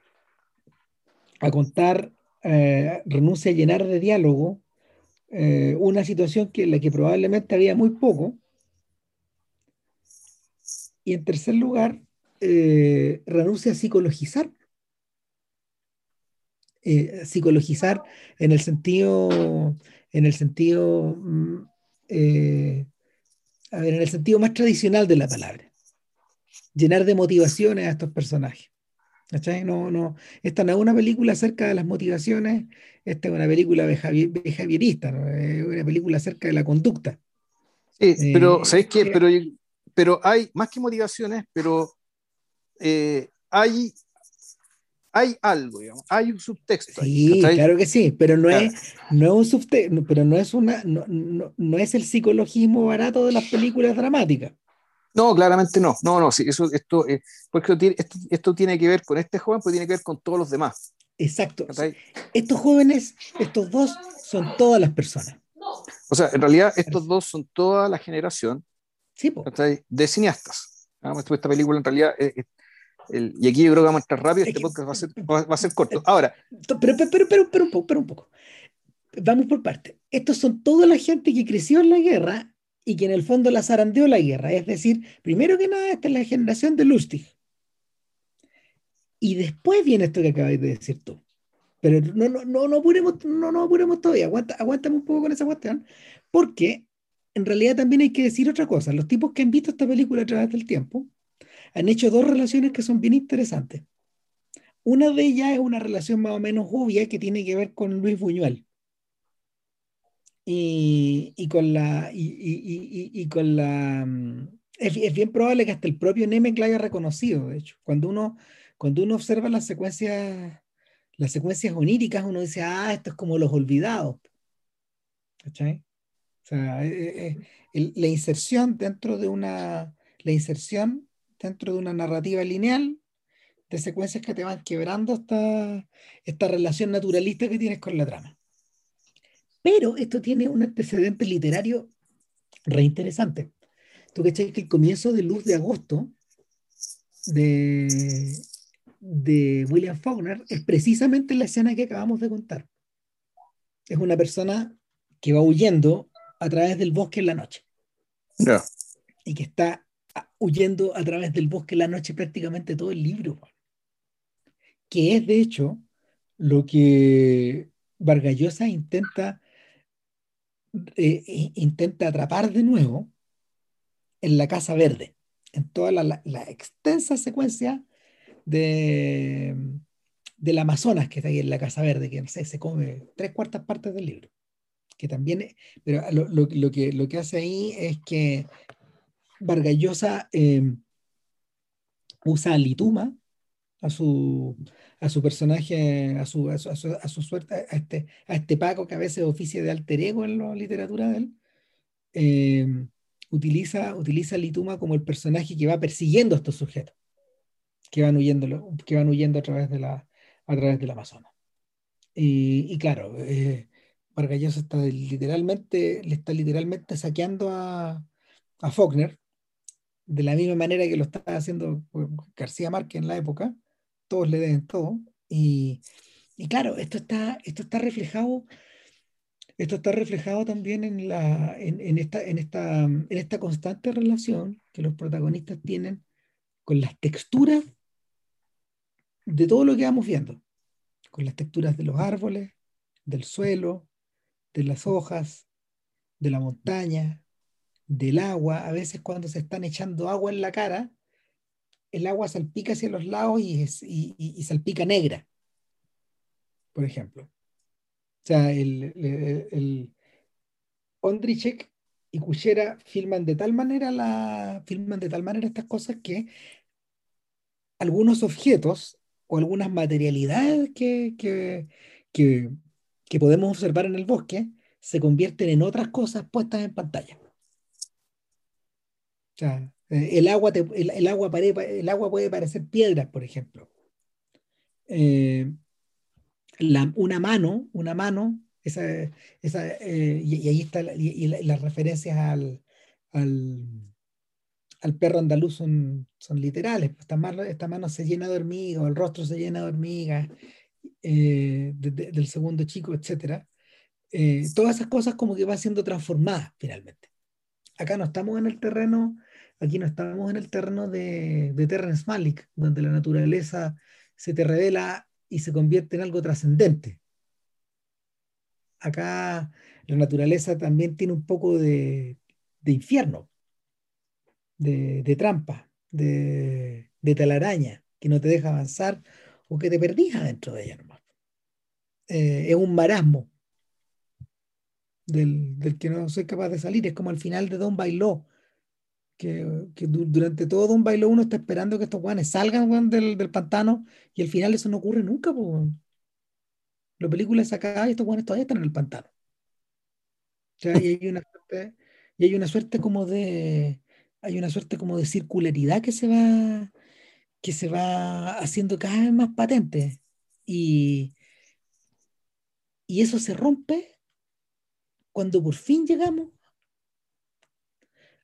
a contar, renuncia a llenar de diálogo una situación que, en la que probablemente había muy poco, y en tercer lugar, eh, renuncia a psicologizar. Eh, psicologizar en el sentido, en el sentido, mm, eh, a ver, en el sentido más tradicional de la palabra. Llenar de motivaciones a estos personajes. No, no, esta no es una película acerca de las motivaciones, esta es una película behavierista, es una película acerca de la conducta. Sí, pero, ¿sabes qué? Pero pero hay más que motivaciones, pero eh, hay, hay algo, digamos, hay un subtexto. Sí, claro que sí, pero no, es, no es un subtexto, pero no es, una, no, no, es el psicologismo barato de las películas dramáticas. No, claramente no. No, no, sí, eso, esto, eh, porque esto, esto, tiene que ver con este joven, pero tiene que ver con todos los demás. Exacto. Estos jóvenes, estos dos, son todas las personas. O sea, en realidad estos dos son toda la generación de cineastas. Esta película en realidad, y aquí yo creo que vamos a entrar rápido, este podcast va a ser, va, a ser corto. Ahora. Pero, pero, pero, pero, un poco, pero un poco. Vamos por parte. Estos son toda la gente que creció en la guerra y que en el fondo la zarandeó la guerra. Es decir, primero que nada, esta es la generación de Lustig. Y después viene esto que acabáis de decir tú. Pero no, no, no, no apuremos, no, no apuremos todavía. Aguanta, aguántame un poco con esa cuestión. Porque en realidad también hay que decir otra cosa. Los tipos que han visto esta película a través del tiempo han hecho dos relaciones que son bien interesantes. Una de ellas es una relación más o menos obvia que tiene que ver con Luis Buñuel. Y, con la. Y, con la mm, es, bien probable que hasta el propio Nemec la haya reconocido, de hecho. Cuando uno, cuando uno observa las secuencias, las secuencias oníricas, uno dice, ah, esto es como los olvidados. ¿Cachai? Sea, eh, eh, la inserción dentro de una, la inserción dentro de una narrativa lineal de secuencias que te van quebrando esta, esta relación naturalista que tienes con la trama. Pero esto tiene un antecedente literario reinteresante. Tú que que el comienzo de Luz de Agosto de, de William Faulkner es precisamente la escena que acabamos de contar. Es una persona que va huyendo a través del bosque en la noche. Y que está huyendo a través del bosque en la noche prácticamente todo el libro. Que es, de hecho, lo que Vargallosa intenta, eh, intenta atrapar de nuevo en la Casa Verde, en toda la, extensa secuencia de, del Amazonas que está ahí en la Casa Verde, que no sé, se come tres cuartas partes del libro que también, pero lo, lo, que, lo que hace ahí es que Vargallosa em, usa a Lituma, a su, a su personaje, a su, a su, a su, suerte, a este, a este Paco que a veces oficia de alter ego en la literatura de él, em, utiliza, utiliza a Lituma como el personaje que va persiguiendo a estos sujetos que van huyendo, que van huyendo a través de la, a través del Amazonas. Y, y claro, eh, Vargallosa está literalmente, le está literalmente saqueando a, a Faulkner, de la misma manera que lo estaba haciendo García Márquez en la época, todos le deben todo, y, claro, esto está, esto está reflejado, esto está reflejado también en, la, en, esta, en, esta, en esta constante relación que los protagonistas tienen con las texturas de todo lo que vamos viendo, con las texturas de los árboles, del suelo, de las hojas, de la montaña, del agua. A veces cuando se están echando agua en la cara, el agua salpica hacia los lados y, y, salpica negra, por ejemplo. O sea, el, el, Ondrichek y Kuchera filman de tal manera la filman de tal manera estas cosas que algunos objetos o algunas materialidades que, que, que podemos observar en el bosque se convierten en otras cosas puestas en pantalla. O sea, eh, el agua, el, agua el agua puede parecer piedras, por ejemplo. Eh, una mano, una mano, esa, esa, eh, y, ahí está y, las referencias al, al, perro andaluz son, son literales. Esta mano, esta mano se llena de hormigas, el rostro se llena de hormigas, del segundo chico, etc. todas esas cosas como que van siendo transformadas finalmente. Acá no estamos en el terreno Aquí no estamos en el terreno de, de Terrence Malick, donde la naturaleza se te revela y se convierte en algo trascendente. Acá la naturaleza también tiene un poco de, infierno, de, trampa, de, de, telaraña, que no te deja avanzar o que te perdís dentro de ella nomás. Eh, es un marasmo del, del, que no soy capaz de salir. Es como al final de Don Bailó, que, durante todo Don Bailo uno está esperando que estos guanes salgan del, del, pantano y al final eso no ocurre nunca. La película es acá y estos guanes todavía están en el pantano. y hay una suerte, y hay una suerte como de hay una suerte como de circularidad que se va que se va haciendo cada vez más patente y, y eso se rompe cuando por fin llegamos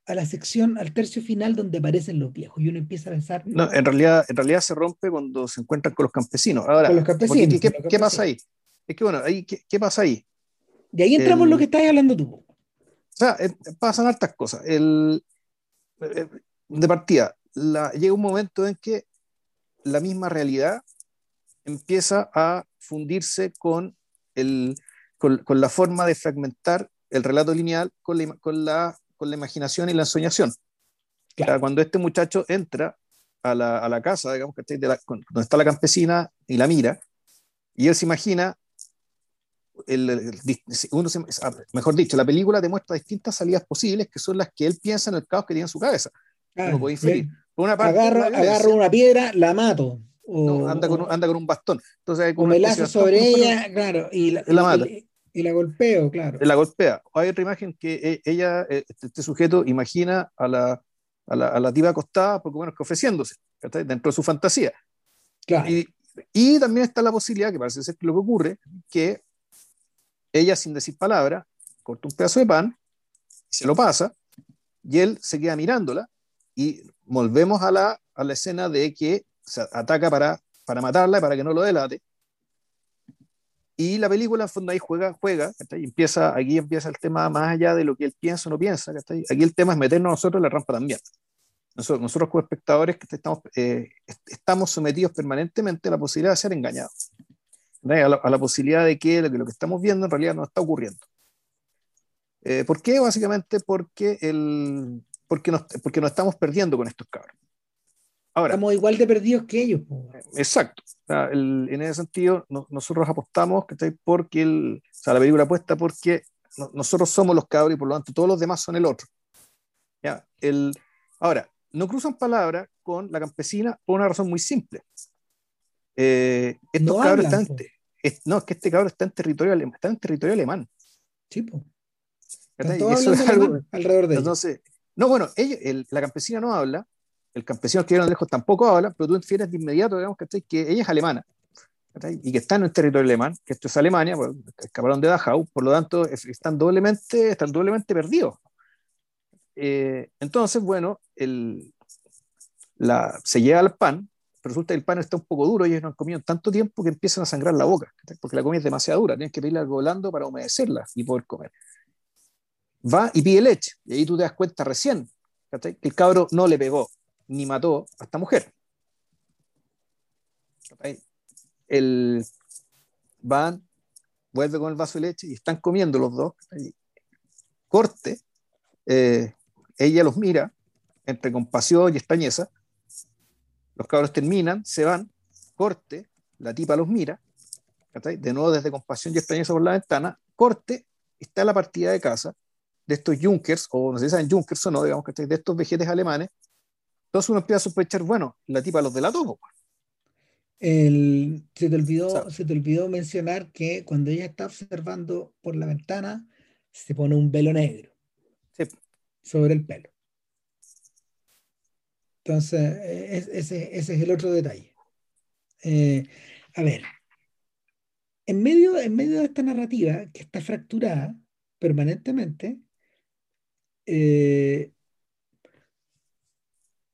a la sección, al tercio final donde aparecen los viejos y uno empieza a pensar... No, en realidad, en realidad se rompe cuando se encuentran con los campesinos. Ahora, los campesinos, ¿qué, pasa ahí? Es que bueno, ahí, ¿qué, pasa ahí? De ahí entramos lo que estás hablando tú. O sea, eh, pasan hartas cosas. El, eh, de partida, la, llega un momento en que la misma realidad empieza a fundirse con, el, con, con la forma de fragmentar el relato lineal con la, con la con la imaginación y la ensoñación. cuando este muchacho entra a la, a la casa, digamos, que donde está la campesina y la mira, y él se imagina, el, uno mejor dicho, la película demuestra distintas salidas posibles que son las que él piensa en el caos que tiene en su cabeza. Una parte, agarro, una piedra, la mato. O, anda, con, anda con un bastón. Entonces, o me lazo sobre ella, claro, y la, la mata. Y la golpeo, claro. La golpea. Hay otra imagen que eh, ella, eh, este, este sujeto, imagina a la, a la, a la diva acostada, porque bueno, que ofreciéndose, dentro de su fantasía. Claro. Y, y, también está la posibilidad, que parece ser lo que ocurre, que ella, sin decir palabra, corta un pedazo de pan, se lo pasa, y él se queda mirándola, y volvemos a la, a la escena de que se ataca para, para matarla, para que no lo delate, y la película, en fondo, ahí juega, juega, y empieza, aquí empieza el tema más allá de lo que él piensa o no piensa, aquí el tema es meternos nosotros en la rampa también. Nosotros, nosotros como espectadores que estamos, eh, estamos sometidos permanentemente a la posibilidad de ser engañados, a la, a la, posibilidad de que lo, que lo, que estamos viendo en realidad no está ocurriendo. Eh, ¿Por qué? Básicamente porque, el, porque, nos, porque nos estamos perdiendo con estos cabros. Ahora, Estamos igual de perdidos que ellos. Exacto. en ese sentido, nosotros apostamos que porque el, o sea, la película apuesta porque nosotros somos los cabros y por lo tanto todos los demás son el otro. ¿Ya? El, ahora, no cruzan palabras con la campesina por una razón muy simple. Eh, estos no cabros están, no, es que este cabro está en territorio, está en territorio alemán. Sí, pues. Eso es algo, alrededor de ellos. No, bueno, la campesina no habla, el campesino que vieron lejos tampoco habla, pero tú infieres de inmediato, digamos, que ella es alemana y que está en el territorio alemán, que esto es Alemania, pues, escaparon de Dachau, por lo tanto están doblemente, están doblemente perdidos. Eh, entonces, bueno, el, la, se llega al pan, pero resulta que el pan está un poco duro ellos no han comido tanto tiempo que empiezan a sangrar la boca, porque la comida es demasiado dura, tienes que pedirle algo blando para humedecerla y poder comer. Va y pide leche, y ahí tú te das cuenta recién que el cabro no le pegó, ni mató a esta mujer. El van, vuelve con el vaso de leche y están comiendo los dos. Corte, eh, ella los mira entre compasión y extrañeza. Los cabros terminan, se van, corte, la tipa los mira, de nuevo desde compasión y extrañeza por la ventana, corte, está la partida de casa de estos Junkers, o no sé si saben Junkers o no, digamos, de estos vejetes alemanes, entonces uno empieza a sospechar, bueno, la tipa los delató. El, se, te olvidó, se te olvidó mencionar que cuando ella está observando por la ventana se pone un velo negro sobre el pelo. Entonces, e, ese, es el otro detalle. Eh, a ver, en medio, en medio de esta narrativa que está fracturada permanentemente, eh,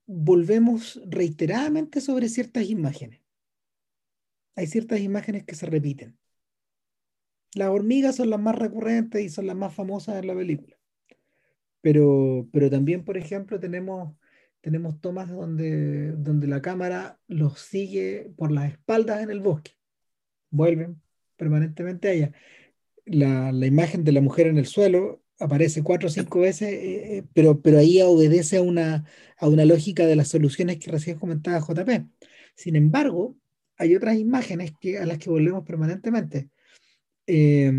volvemos reiteradamente sobre ciertas imágenes. Hay ciertas imágenes que se repiten. Las hormigas son las más recurrentes y son las más famosas en la película. Pero, pero también, por ejemplo, tenemos, tenemos tomas donde, donde la cámara los sigue por las espaldas en el bosque. Vuelven permanentemente a ella. La, la imagen de la mujer en el suelo aparece cuatro o cinco veces, eh, eh, pero, pero ahí obedece a una, a una lógica de las soluciones que recién comentaba JP. Sin embargo, hay otras imágenes que, a las que volvemos permanentemente. Eh,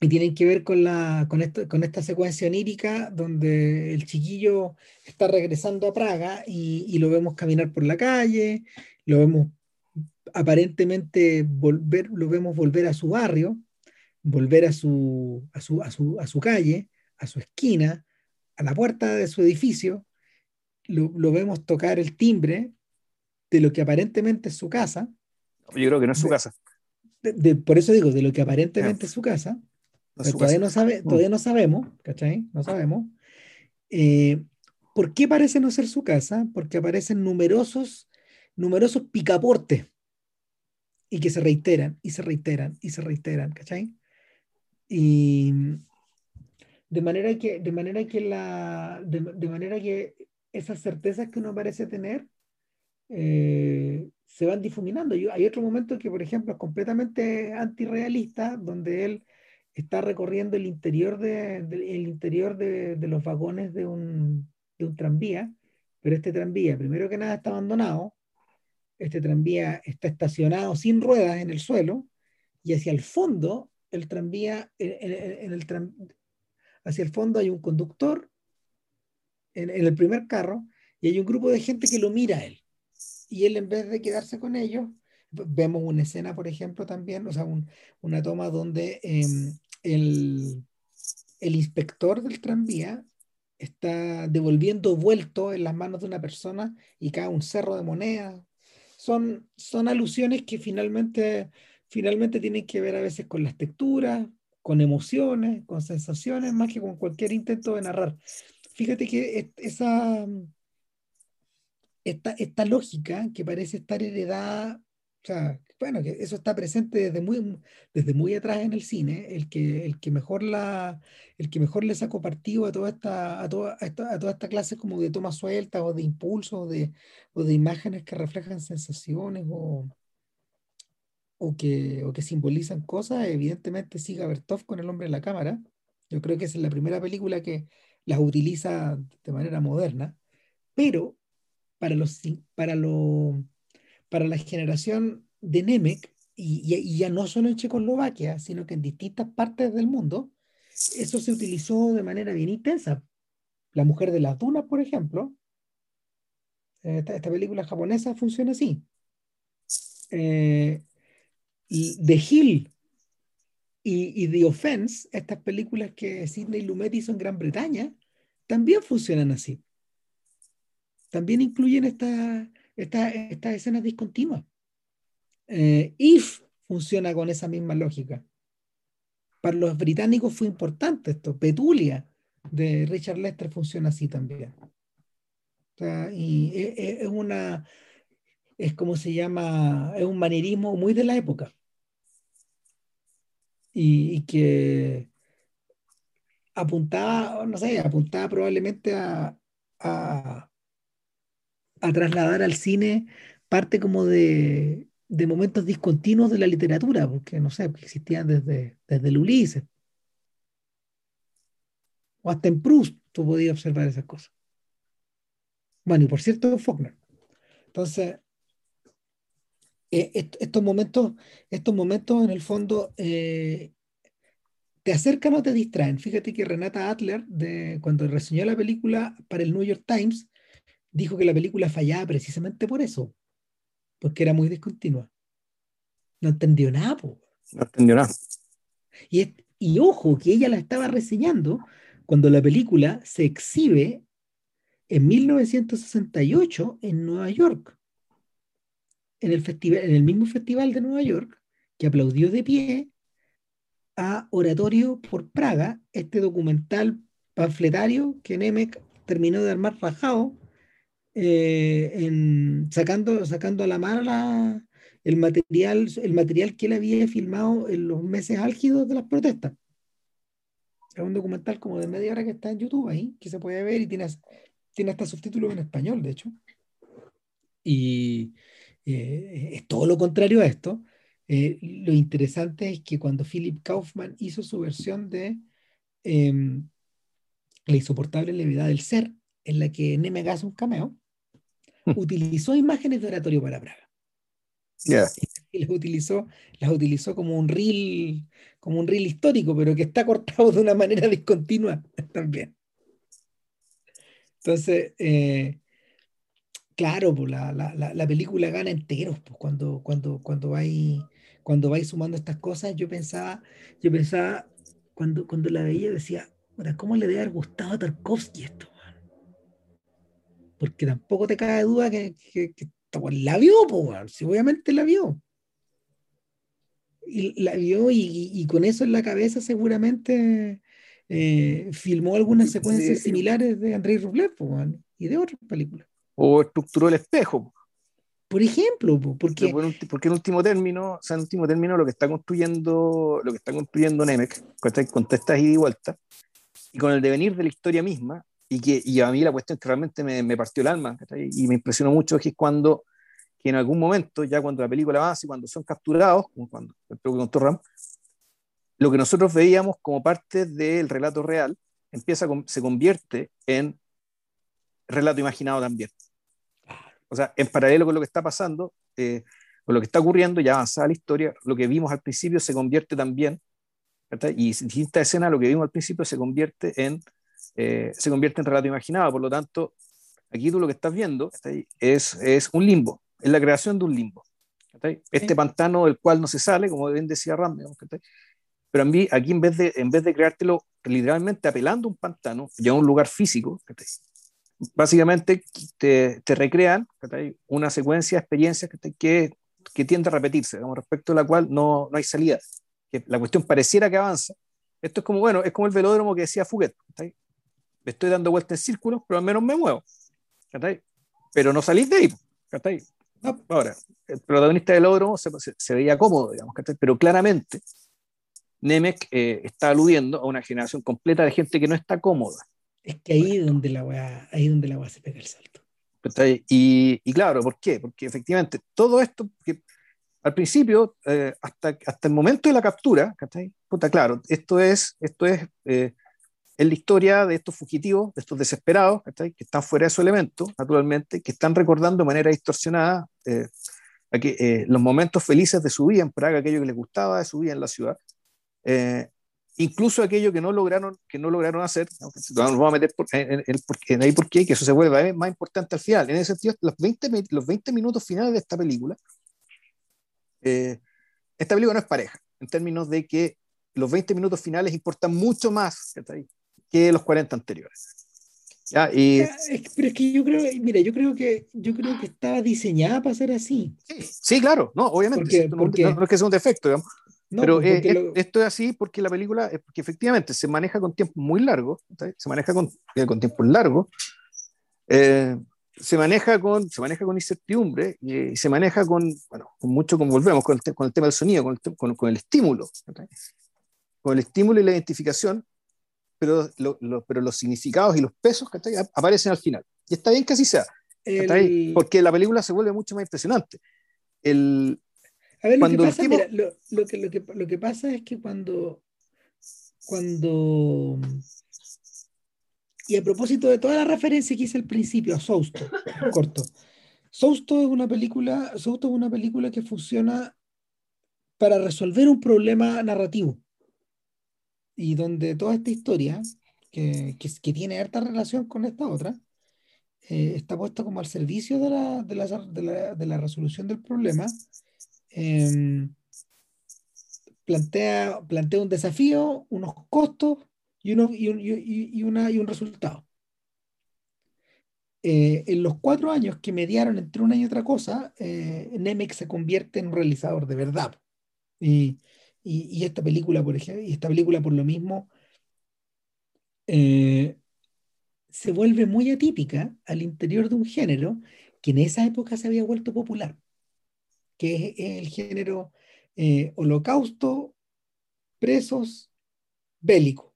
y tienen que ver con, la, con, esto, con esta secuencia onírica donde el chiquillo está regresando a Praga y, y, lo vemos caminar por la calle, lo vemos aparentemente volver, lo vemos volver a su barrio, volver a su, a su, a su, a su calle, a su esquina, a la puerta de su edificio, lo, lo, vemos tocar el timbre de lo que aparentemente es su casa. Yo creo que no es su casa. De, de, por eso digo, de lo que aparentemente es su casa. No todavía, no sabe, mm. todavía no sabemos, ¿cachai? No sabemos. Eh, ¿Por qué parece no ser su casa? Porque aparecen numerosos, numerosos picaportes y que se reiteran y se reiteran y se reiteran, ¿cachai? Y de manera que, de manera que, la, de, de manera que esas certezas que uno parece tener eh, se van difuminando. Hay otro momento que, por ejemplo, es completamente antirrealista, donde él está recorriendo el interior de, de el interior de, de, los vagones de un, de un tranvía, pero este tranvía, primero que nada, está abandonado, este tranvía está estacionado sin ruedas en el suelo, y hacia el fondo el tranvía, en, el hacia el fondo hay un conductor en, el primer carro y hay un grupo de gente que lo mira a él. Y él en vez de quedarse con ellos, vemos una escena, por ejemplo, también, o sea, un, una toma donde eh, el, el, inspector del tranvía está devolviendo vuelto en las manos de una persona y cae un cerro de monedas. Son, son alusiones que finalmente finalmente tienen que ver a veces con las texturas, con emociones, con sensaciones, más que con cualquier intento de narrar. Fíjate que esa, esta, esta lógica que parece estar heredada, o sea, bueno, que eso está presente desde muy, desde muy atrás en el cine, el que, el que, mejor, la, el que mejor le sacó partido a toda esta, a toda, esta, a toda esta clase como de toma suelta o de impulsos o de, o de imágenes que reflejan sensaciones o, o que, o que simbolizan cosas, evidentemente sigue Bertov con El hombre en la cámara. Yo creo que es la primera película que las utiliza de manera moderna, pero para, los, para, lo, para la generación de Nemec, y, y, ya no solo en Checoslovaquia, sino que en distintas partes del mundo, eso se utilizó de manera bien intensa. La mujer de las dunas, por ejemplo, esta, esta película japonesa funciona así. Eh, The Hill y, y, The Offense, estas películas que Sidney Lumet hizo en Gran Bretaña, también funcionan así. También incluyen estas esta, estas escenas discontinuas. Eh, If funciona con esa misma lógica. Para los británicos fue importante esto. Petulia de Richard Lester funciona así también. O sea, y es, es una, es como se llama, es un manierismo muy de la época y, que apuntaba, no sé, apuntaba probablemente a, trasladar al cine parte como de, de, momentos discontinuos de la literatura, porque no sé, existían desde, desde el Ulises. O hasta en Proust tú podías observar esas cosas. Bueno, y por cierto, Faulkner. Entonces, eh, estos momentos, estos momentos en el fondo eh, te acercan o te distraen. Fíjate que Renata Adler, de, cuando reseñó la película para el New York Times, dijo que la película fallaba precisamente por eso, porque era muy discontinua. No entendió nada, No entendió nada. Y, Y ojo, que ella la estaba reseñando cuando la película se exhibe en 1968 en Nueva York, en el, festival, en el mismo festival de Nueva York, que aplaudió de pie a Oratorio por Praga, este documental panfletario que Nemec terminó de armar rajado, eh, en, sacando, sacando a la mano el, material, el material que él había filmado en los meses álgidos de las protestas. Es un documental como de media hora que está en YouTube ahí, que se puede ver y tiene, tiene hasta subtítulos en español, de hecho. Y eh, es todo lo contrario a esto. Eh, lo interesante es que cuando Philip Kaufman hizo su versión de em, La insoportable levedad del ser, en la que Nemec hace un cameo, utilizó imágenes de oratorio para Praga. Y las utilizó, las utilizó como un reel, como un reel histórico, pero que está cortado de una manera discontinua también. Entonces, eh, claro, pues la, la, la, película gana enteros, pues cuando, cuando, cuando vais cuando vais sumando estas cosas, yo pensaba, yo pensaba, cuando, cuando la veía, decía, ¿cómo le debe haber gustado a Tarkovsky esto? Porque tampoco te cabe duda que, que, que la vio, pues, si obviamente la vio. Y la vio y, y, con eso en la cabeza seguramente eh, filmó algunas secuencias similares de Andrei Rublev y de otras películas. O estructuró el espejo. Por ejemplo, porque... porque en último término, o sea, en último término lo que está construyendo, lo que está construyendo Nemec, con estas ida y vuelta, y con el devenir de la historia misma, y que y a mí la cuestión que realmente me, me partió el alma, y me impresionó mucho, es cuando, que en algún momento, ya cuando la película avanza y cuando son capturados, como cuando, creo que Ram, lo que nosotros veíamos como parte del relato real, empieza, se convierte en relato imaginado también. O sea, en paralelo con lo que está pasando, eh, con lo que está ocurriendo, ya avanzada la historia, lo que vimos al principio se convierte también, y distinta escena, lo que vimos al principio se convierte en, eh, se convierte en relato imaginado. Por lo tanto, aquí tú lo que estás viendo es, es un limbo, es la creación de un limbo. Este pantano del cual no se sale, como bien decía Ram, pero a mí, aquí en vez, de, en vez de creártelo literalmente apelando a un pantano, ya a un lugar físico, básicamente te, te recrean una secuencia de experiencias que, que, tiende a repetirse, respecto a la cual no, no hay salida. Que la cuestión pareciera que avanza. Esto es como, bueno, es como el velódromo que decía Fouquet. Me estoy dando vueltas en círculos, pero al menos me muevo. Pero no salís de ahí. Ahora, el protagonista del velódromo se, se, veía cómodo, digamos, pero claramente Nemec eh, está aludiendo a una generación completa de gente que no está cómoda. Es que ahí es donde la weá, ahí donde la se pega el salto. Y, y, claro, ¿por qué? Porque efectivamente todo esto, que al principio, eh, hasta, hasta el momento de la captura, Puta, claro, esto es, esto es, eh, la historia de estos fugitivos, de estos desesperados, que están fuera de su elemento, naturalmente, que están recordando de manera distorsionada eh, eh, los momentos felices de su vida en Praga, aquello que les gustaba de su vida en la ciudad, eh, incluso aquello que no lograron, que no lograron hacer, nos vamos a meter en, ahí por qué, que eso se vuelve más importante al final. En ese sentido, los 20, los 20 minutos finales de esta película, eh, esta película no es pareja, en términos de que los 20 minutos finales importan mucho más que los 40 anteriores. ¿Ya? Y... Pero es que yo creo, mira, yo creo que yo creo que estaba diseñada para ser así. Sí, claro, no, obviamente, no, no, es que sea un defecto, digamos, pero pues, eh, esto es así porque la película, porque efectivamente se maneja con tiempo muy largo, se maneja con, eh, con tiempo largo, eh, se maneja con se maneja con incertidumbre y, se maneja con, bueno, con mucho, como volvemos, con el, con el tema del sonido, con el, con, con el estímulo, con el estímulo y la identificación, pero, lo, lo, pero los significados y los pesos aparecen al final. Y está bien que así sea, el... porque la película se vuelve mucho más impresionante. El, a ver, lo que, pasa, mira, lo, lo, que, lo, que, lo que pasa es que cuando, cuando y a propósito de toda la referencia que hice al principio a Sousto, corto. Sousto es una película, Sousto es una película que funciona para resolver un problema narrativo. Y donde toda esta historia, que, que, que tiene harta relación con esta otra, eh, está puesta como al servicio de la, de la, de la, de la resolución del problema Em, plantea, plantea un desafío, unos costos y, uno, y, un, y, y un resultado. Eh, en los cuatro años que mediaron entre una y otra cosa, eh, Nemec se convierte en un realizador de verdad. Y, y, esta película, por ejemplo, y esta película por lo mismo, eh, se vuelve muy atípica al interior de un género que en esa época se había vuelto popular, que es, el género eh, holocausto, presos, bélico.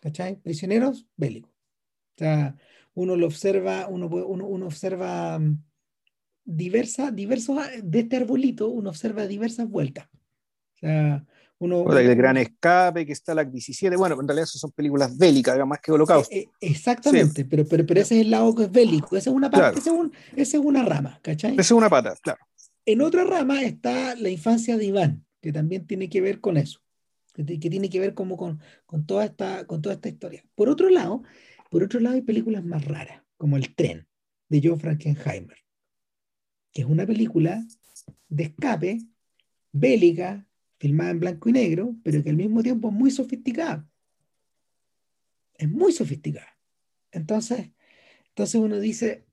¿Cachai? Prisioneros, bélico. O sea, uno lo observa, uno, uno, uno observa mm, diversa, diversos, de este arbolito, uno observa diversas vueltas. O sea, uno, el gran escape, que está la 17. Bueno, en realidad son películas bélicas, más que holocausto. Eh, exactamente, pero, pero, pero ese es el lado que es bélico. Esa es una, parte, esa es, una rama, ¿cachai? Esa es una pata, claro. En otra rama está la infancia de Iván, que también tiene que ver con eso, que, tiene que ver como con, con, toda esta, con toda esta historia. Por otro lado, por otro lado hay películas más raras, como El tren, de John Frankenheimer, que es una película de escape bélica, filmada en blanco y negro, pero que al mismo tiempo es muy sofisticada. Es muy sofisticada. Entonces, entonces uno dice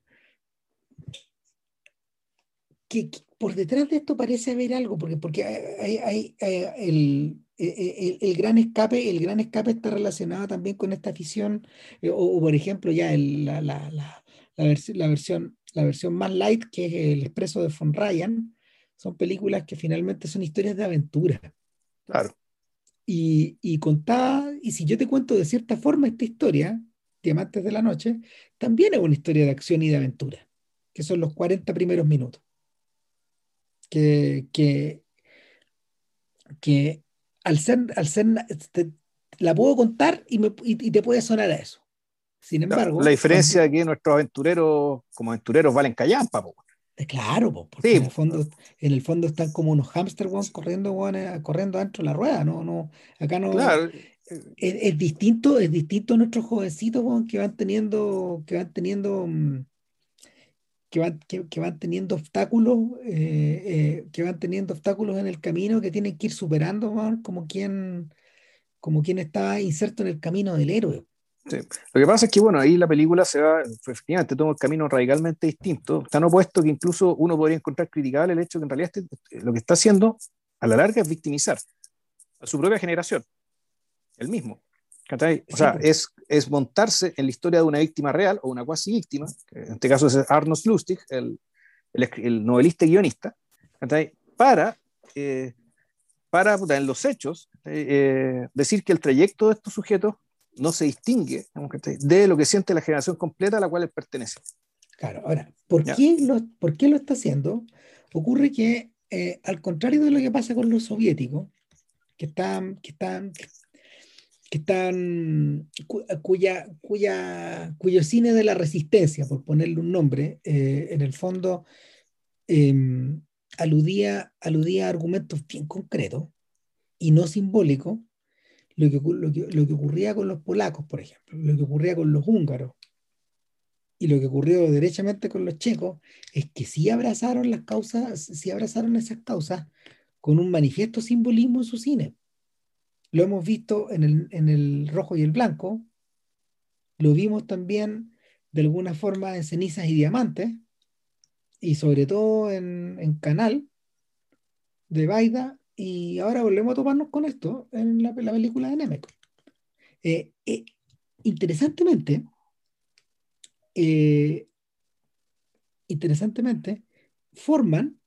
por detrás de esto parece haber algo, porque, porque hay, el, el, gran escape, el gran escape está relacionado también con esta afición, eh, o, por ejemplo, ya la, la, la, la, versión, la versión más light, que es el expreso de Von Ryan, son películas que finalmente son historias de aventura. Claro. Y, y contada, y si yo te cuento de cierta forma esta historia, Diamantes de la Noche, también es una historia de acción y de aventura, que son los 40 primeros minutos. Que, que, que al ser, al ser la puedo contar y, me, y, te puede sonar a eso. Sin embargo. La, diferencia es que nuestros aventureros, como aventureros, valen callampa, po. Eh, claro, porque en, el fondo, en el fondo están como unos hamster corriendo, eh, corriendo dentro de la rueda, ¿no? no acá no. Es, distinto, es distinto a nuestros jovencitos que van teniendo, que van teniendo, mm, que van, que, van teniendo obstáculos, eh, que van teniendo obstáculos en el camino que tienen que ir superando, como quien, como quien está inserto en el camino del héroe. Lo que pasa es que, bueno, ahí la película se va, efectivamente, toma un camino radicalmente distinto, tan opuesto que incluso uno podría encontrar criticable el hecho que en realidad este, lo que está haciendo a la larga es victimizar a su propia generación, el mismo. O sea, es, es montarse en la historia de una víctima real o una cuasi víctima, en este caso es Arnold Lustig, el, el, novelista y guionista, para, eh, para en los hechos eh, decir que el trayecto de estos sujetos no se distingue de lo que siente la generación completa a la cual él pertenece. Claro, ahora, ¿por, qué lo, ¿por qué lo está haciendo? Ocurre que, eh, al contrario de lo que pasa con los soviéticos, que están, que están, que están cuya, cuya, cuyo cine de la resistencia, por ponerle un nombre, eh, en el fondo em, aludía, aludía a argumentos bien concretos y no simbólicos, lo que, lo, que, ocurría con los polacos, por ejemplo, lo que ocurría con los húngaros y lo que ocurrió derechamente con los checos, es que sí abrazaron las causas, sí abrazaron esas causas con un manifiesto simbolismo en su cine. Lo hemos visto en el, en el rojo y el blanco, lo vimos también de alguna forma en cenizas y diamantes, y sobre todo en, en Canal de Baida. Y ahora volvemos a tomarnos con esto en la, película de Nemec. Eh, eh, interesantemente, eh, interesantemente, Forman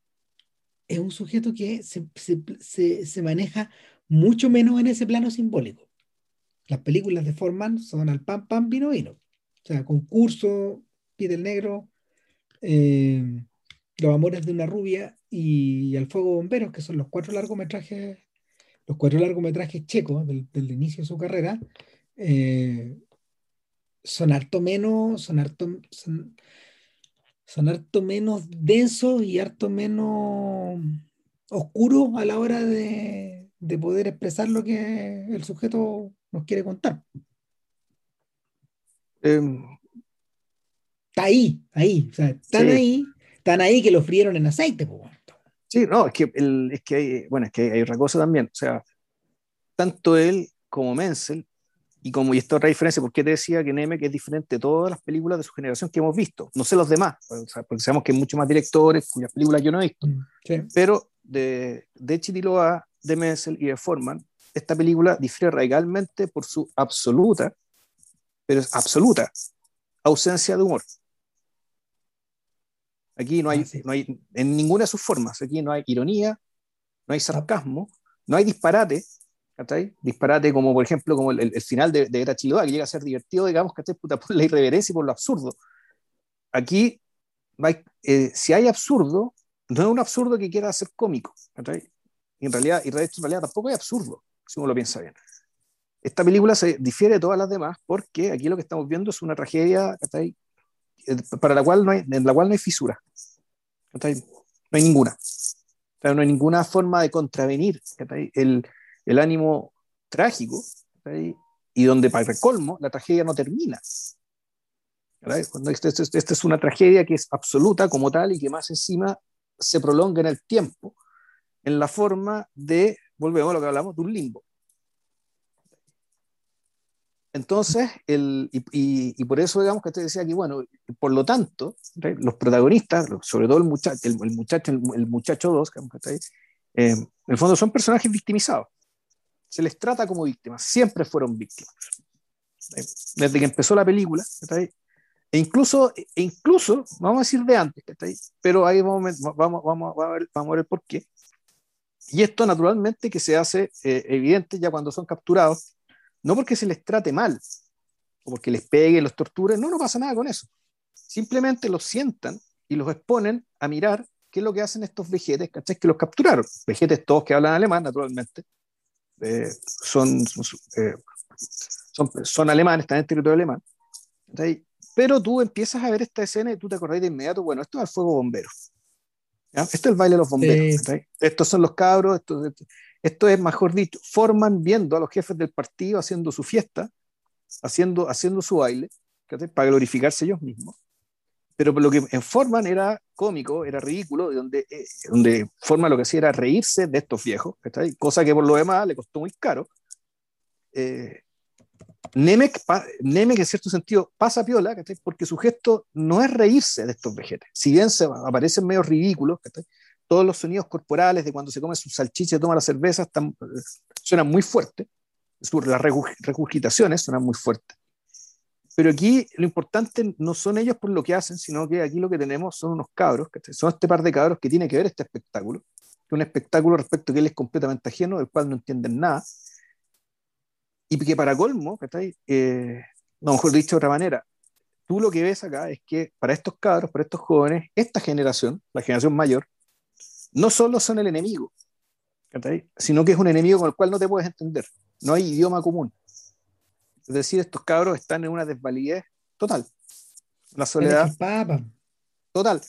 es un sujeto que se, maneja mucho menos en ese plano simbólico. Las películas de Forman son al pan, pan, vino, vino. O sea, concurso, pie del negro, Los amores de una rubia y Al Fuego Bomberos, que son los cuatro largometrajes, los cuatro largometrajes checos del, inicio de su carrera, eh, son harto menos, son harto, son, harto menos densos y harto menos oscuros a la hora de, poder expresar lo que el sujeto nos quiere contar. Em, Está ahí, ahí, están ahí, están ahí que lo frieron en aceite. pues Sí, no, es que, el, es que hay, bueno, es que hay otra cosa también. O sea, tanto él como Menzel, y como, y esta otra diferencia, porque te decía que Nemec es diferente de todas las películas de su generación que hemos visto. No sé los demás, o sea, porque sabemos que hay muchos más directores cuyas películas yo no he visto. Mm, sí. Pero de, de Chitiloa, de Menzel y de Forman, esta película difiere radicalmente por su absoluta, pero es absoluta, ausencia de humor. Aquí no hay, Ah, no hay, en ninguna de sus formas, aquí no hay ironía, no hay sarcasmo, no hay disparate, ¿cachai? Disparate como, por ejemplo, como el, el- final de, de Era Chiloa, que llega a ser divertido, digamos, ¿cachai? Puta, por la irreverencia y por lo absurdo. Aquí, eh, si hay absurdo, no es un absurdo que quiera ser cómico, ¿cachai? Y en realidad, y en realidad tampoco es absurdo, si uno lo piensa bien. Esta película se difiere de todas las demás porque aquí lo que estamos viendo es una tragedia, ¿cachai? Eh, Para la cual no hay, en la cual no hay fisura. No hay ninguna. No hay ninguna forma de contravenir el, el ánimo trágico y donde para el colmo la tragedia no termina. esta esta- esta es una tragedia que es absoluta como tal y que más encima se prolonga en el tiempo en la forma de, volvemos a lo que hablamos, de un limbo. Entonces, el, y, y- y por eso digamos que te decía que, bueno, por lo tanto, ¿sí? los protagonistas, sobre todo el muchacho, el, el muchacho, el, el muchacho 2, eh, en el fondo son personajes victimizados. Se les trata como víctimas, siempre fueron víctimas. ¿sí? Desde que empezó la película, ¿sí? e incluso, e incluso, vamos a decir de antes, ¿sí? pero ahí vamos, vamos, vamos, vamos, a ver, vamos a ver por qué. Y esto naturalmente que se hace eh, evidente ya cuando son capturados no porque se les trate mal, o porque les peguen, los torturen, no, no pasa nada con eso. Simplemente los sientan y los exponen a mirar qué es lo que hacen estos vejetes, ¿cachai? Que los capturaron. Vejetes todos que hablan alemán, naturalmente. Eh, son, son, eh, son, son, alemanes, están en territorio alemán. ¿cachai? Pero tú empiezas a ver esta escena y tú te acordás de inmediato, bueno, esto es el fuego bombero. ¿Ya? Esto es el baile de los bomberos. Sí. Estos son los cabros, esto, esto es, mejor dicho, forman viendo a los jefes del partido haciendo su fiesta, haciendo, haciendo su baile, para glorificarse ellos mismos. Pero lo que en forman era cómico, era ridículo, donde, eh, donde forma lo que hacía era reírse de estos viejos, cosa que por lo demás le costó muy caro. Eh, Nemec, Nemec, en cierto sentido, pasa piola, ¿cachai? porque su gesto no es reírse de estos vejetes. Si bien se aparecen medio ridículos, ¿cachai? todos los sonidos corporales de cuando se come su salchicha y toma la cerveza están, suenan muy fuertes, las regurgitaciones suenan muy fuertes. Pero aquí lo importante no son ellos por lo que hacen, sino que aquí lo que tenemos son unos cabros, ¿cachai? son este par de cabros que tiene que ver este espectáculo, un espectáculo respecto a que él es completamente ajeno, del cual no entienden nada, y que para colmo, ¿cachai? Eh, no, mejor dicho de otra manera, tú lo que ves acá es que para estos cabros, para estos jóvenes, esta generación, la generación mayor, no solo son el enemigo, ¿cachai? sino que es un enemigo con el cual no te puedes entender. No hay idioma común. Es decir, estos cabros están en una desvalidez total. La soledad total.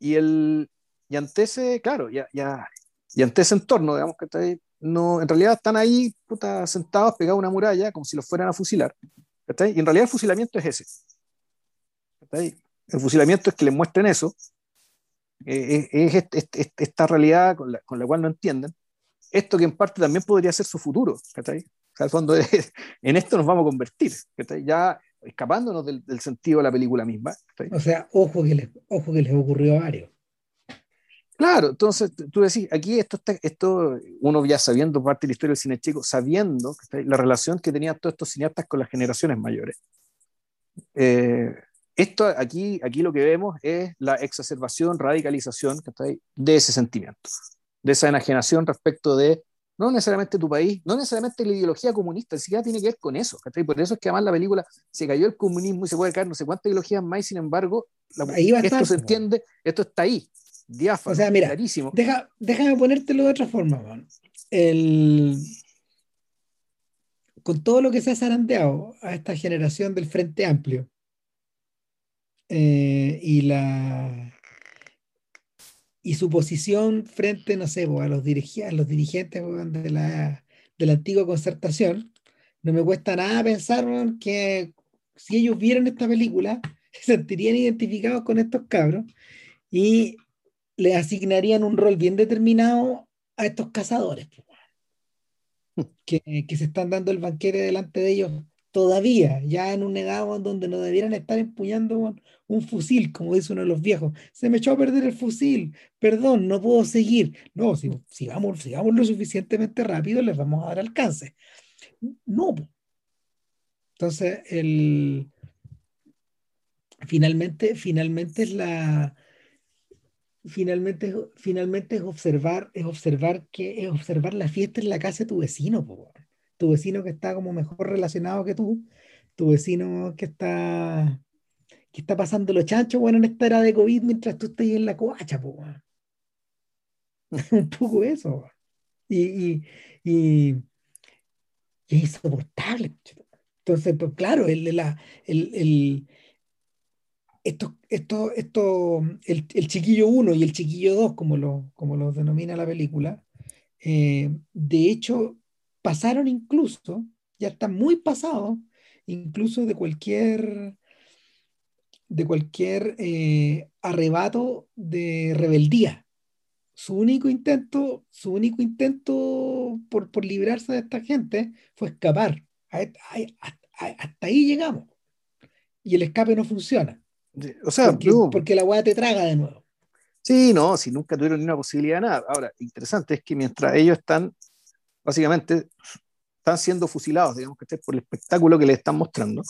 Y, el, y ante ese, claro, ya, ya, y ante ese entorno, digamos que está ahí, no, en realidad están ahí puta, sentados pegados a una muralla como si los fueran a fusilar. Y en realidad el fusilamiento es ese. El fusilamiento es que les muestren eso, eh, es, es, es, es, esta realidad con la, con la, cual no entienden. Esto que en parte también podría ser su futuro. ¿cachai? O sea, al fondo es, en esto nos vamos a convertir, ya escapándonos del, del, sentido de la película misma. O sea, ojo que, les, ojo que les ocurrió a varios. Claro, entonces tú decís, aquí esto está, esto, uno ya sabiendo parte de la historia del cine chico, sabiendo la relación que tenían todos estos cineastas con las generaciones mayores. Eh, esto aquí, aquí lo que vemos es la exacerbación, radicalización de ese sentimiento, de esa enajenación respecto de no necesariamente tu país, no necesariamente la ideología comunista, ni siquiera tiene que ver con eso. ¿cachai? Por eso es que además la película se cayó el comunismo y se puede caer no sé cuántas ideologías más, y sin embargo, la, esto estar, se entiende, esto está ahí, diáfano, o sea, mira, clarísimo. Deja, déjame ponértelo de otra forma, man. El... Con todo lo que se ha zarandeado a esta generación del Frente Amplio eh, y la y su posición frente, no sé, a los, dirigi a los dirigentes de la, de la antigua concertación, no me cuesta nada pensar que si ellos vieran esta película, se sentirían identificados con estos cabros y le asignarían un rol bien determinado a estos cazadores que, que se están dando el banquete delante de ellos todavía, ya en una edad donde no debieran estar empuñando un, fusil, como dice uno de los viejos. Se me echó a perder el fusil, perdón, no puedo seguir. No, si, si, vamos, si vamos lo suficientemente rápido, les vamos a dar alcance. No. Entonces, el, finalmente, finalmente es la... Finalmente, finalmente es observar, es observar que es observar la fiesta en la casa de tu vecino, tu vecino que está como mejor relacionado que tú, tu vecino que está que está pasando los chanchos, bueno, en esta era de COVID mientras tú estás en la coacha, un poco eso. Y, y, y, es insoportable. Entonces, pues, claro, el, la, el, el, esto, esto, esto, el, chiquillo 1 y el chiquillo 2, como lo, como lo denomina la película, eh, de hecho, pasaron incluso, ya están muy pasados, incluso de cualquier, de cualquier eh, arrebato de rebeldía. Su único intento, su único intento por, por librarse de esta gente fue escapar. hasta ahí llegamos. Y el escape no funciona. O sea, porque, porque la weá te traga de nuevo. Sí, no, si nunca tuvieron ni una posibilidad de nada. Ahora, interesante es que mientras ellos están básicamente están siendo fusilados, digamos, que por el espectáculo que les están mostrando.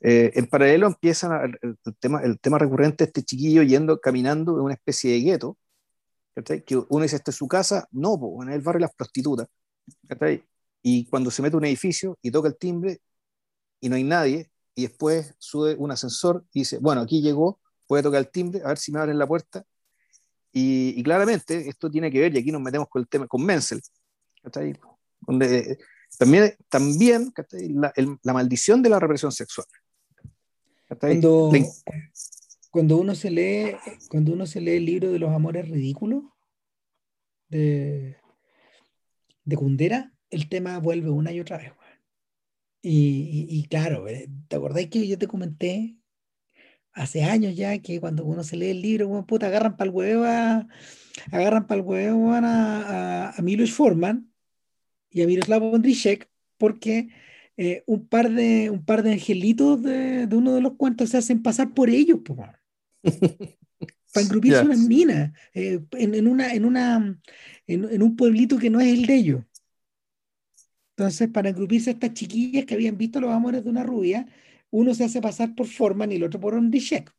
Eh, en paralelo empieza el, tema, el tema recurrente de este chiquillo yendo, caminando en una especie de gueto, que uno dice, ¿esta es su casa? No, en el barrio de las prostitutas. Y cuando se mete a un edificio y toca el timbre y no hay nadie, y después sube un ascensor y dice, bueno, aquí llegó, puede tocar el timbre, a ver si me abren la puerta. Y, y claramente esto tiene que ver, y aquí nos metemos con el tema, con Menzel, donde también, también la, la, maldición de la represión sexual. Cuando, cuando, uno se lee, cuando uno se lee el libro de los amores ridículos de, de Kundera, el tema vuelve una y otra vez. Y, y, claro, eh, ¿te acordáis que yo te comenté hace años ya que cuando uno se lee el libro, puta, agarran para el huevo a, agarran para el huevo a, a, a Milos Forman y a Miroslav Ondrichek porque eh, un, par de, un par de angelitos de, de, uno de los cuentos se hacen pasar por ellos, para engrupirse unas minas eh, en, en, una, en, una, en, un pueblito que no es el de ellos. Entonces, para engrupirse a estas chiquillas que habían visto los amores de una rubia, uno se hace pasar por Forman y el otro por Ondrichek.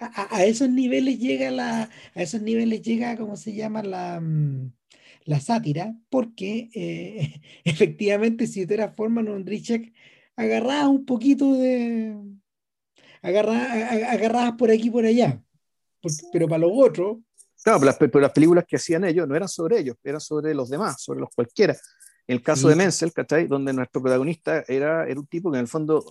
A, a, esos niveles llega la, a esos niveles llega, ¿cómo se llama? La, mm, la sátira, porque eh, efectivamente si tú eras Forman o Andrichek, agarrabas un poquito de... Agarrabas, por aquí y por allá, pero para los otros... Claro, pero las, películas que hacían ellos no eran sobre ellos, eran sobre los demás, sobre los cualquiera. En el caso de Menzel, ¿cachai? Donde nuestro protagonista era, era un tipo que en el fondo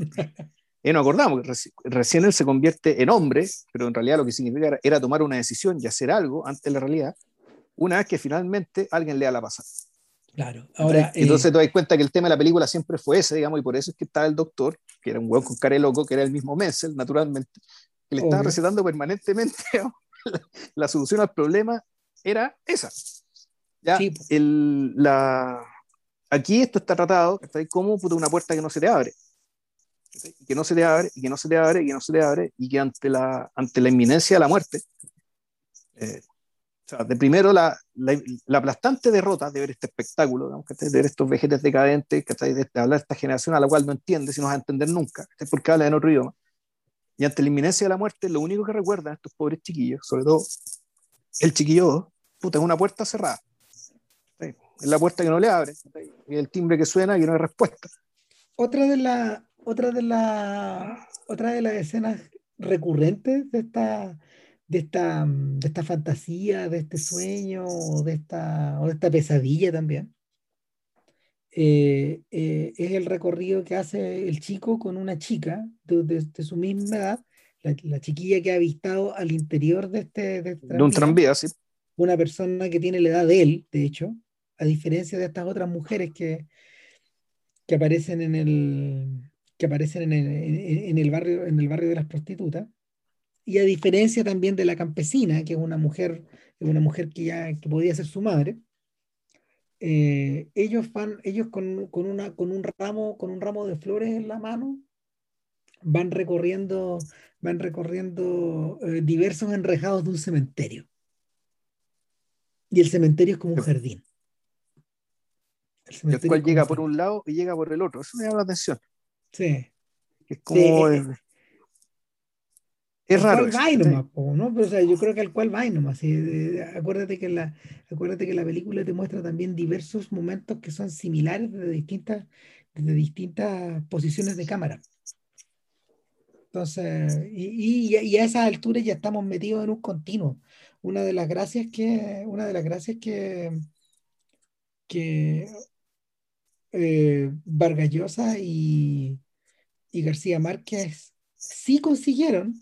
eh, no acordamos, recién él se convierte en hombre, pero en realidad lo que significa era, era, tomar una decisión y hacer algo ante la realidad, una vez que finalmente alguien lea la pasada. Claro, ahora. Entonces eh, te das cuenta que el tema de la película siempre fue ese, digamos, y por eso es que estaba el doctor, que era un hueón con cara loco, que era el mismo Menzel, naturalmente, que le estaba recetando permanentemente la, solución al problema era esa. Ya, el, la, aquí esto está tratado, está ahí como una puerta que no se te abre. que no se te abre, y que no se te abre, y que no se te abre, y que ante la, ante la inminencia de la muerte, eh, o sea, de primero la, la, la, aplastante derrota de ver este espectáculo, de ver estos vejetes decadentes, de, de hablar de esta generación a la cual no entiende, si no vas a entender nunca, porque habla en otro idioma. Y ante la inminencia de la muerte, lo único que recuerdan estos pobres chiquillos, sobre todo el chiquillo, puta, es una puerta cerrada. Es la puerta que no le abre, y el timbre que suena y no hay respuesta. Otra de, la, otra, de la, otra de las escenas recurrentes de esta, de esta, de esta fantasía, de este sueño, de esta, o de esta pesadilla también, eh, eh, es el recorrido que hace el chico con una chica de, su misma edad, la, chiquilla que ha avistado al interior de este... De, este un tranvía, sí. Una persona que tiene la edad de él, de hecho, a diferencia de estas otras mujeres que, que aparecen en el que aparecen en el, en el barrio en el barrio de las prostitutas y a diferencia también de la campesina, que es una mujer, una mujer que ya que podía ser su madre, eh, ellos van, ellos con, con, una, con, un ramo, con un ramo de flores en la mano, van recorriendo, van recorriendo eh, diversos enrejados de un cementerio. Y el cementerio es como un jardín. El, cual llega por un lado y llega por el otro. Eso me llama la atención. Sí. Es como. Eh, es raro. Va nomás, ¿no? Pero, o sea, yo creo que al cual va nomás. acuérdate, que la, acuérdate que la película te muestra también diversos momentos que son similares desde distintas, desde distintas posiciones de cámara. Entonces, y, y, a esa altura ya estamos metidos en un continuo. Una de las gracias que, una de las gracias que, que eh, Vargallosa y, y García Márquez sí consiguieron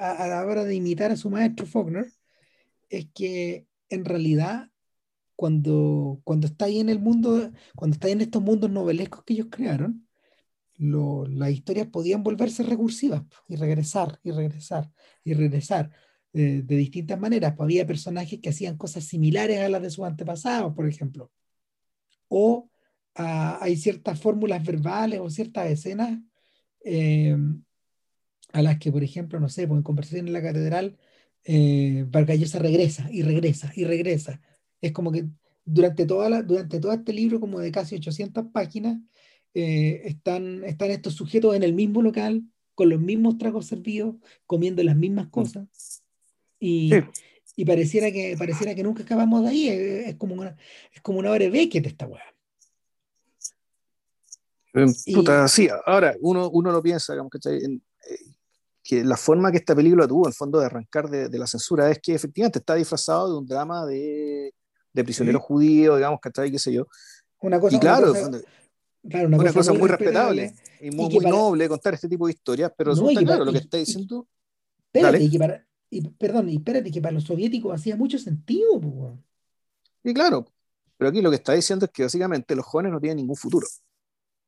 a, la hora de imitar a su maestro Faulkner es que en realidad cuando, cuando está ahí en el mundo, cuando está en estos mundos novelescos que ellos crearon, las historias podían volverse recursivas y regresar y regresar y regresar eh, de distintas maneras. había personajes que hacían cosas similares a las de sus antepasados, por ejemplo. O ah, hay ciertas fórmulas verbales o ciertas escenas eh, a las que, por ejemplo, no sé, pues en conversación en la catedral, eh, Vargallosa regresa y regresa y regresa. Es como que durante, toda la, durante todo este libro, como de casi 800 páginas, eh, están, están estos sujetos en el mismo local, con los mismos tragos servidos, comiendo las mismas mm. cosas. Y, y pareciera, que, pareciera que nunca acabamos de ahí. Es, como, una, es como una hora de esta weá. Puta, sí, ahora uno, uno lo piensa, digamos, que en, que la forma que esta película tuvo, en fondo, de arrancar de, la censura es que efectivamente está disfrazado de un drama de, de prisioneros judíos, digamos, que qué sé yo. Una cosa, y claro, una cosa, muy, respetable, y muy, noble contar este tipo de historias, pero no, claro lo que está diciendo. Espérate, y para, y, perdón, y espérate, que para los soviéticos hacía mucho sentido. Y claro, pero aquí lo que está diciendo es que básicamente los jóvenes no tienen ningún futuro.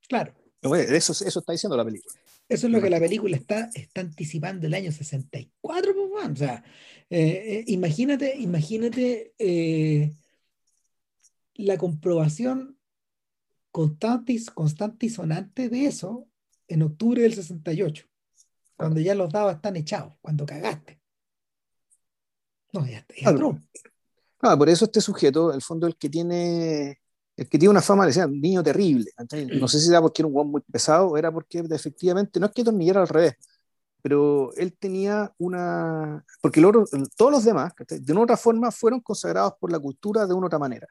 Claro. Eso, eso está diciendo la película. Eso es lo que la película está, está anticipando el año 64, pues, o sea, eh, eh, imagínate, imagínate eh, la comprobación constante y, constante y sonante de eso en octubre del 68, cuando ya los dados están echados, cuando cagaste. No, ya, está. Ah, por eso este sujeto, el fondo, el que tiene el que tiene una fama, le decían niño terrible. No sé si era porque era un guan muy pesado era porque efectivamente, no es que tornillera al revés, pero él tenía una. Porque todos los demás, de una otra forma, fueron consagrados por la cultura de una otra manera.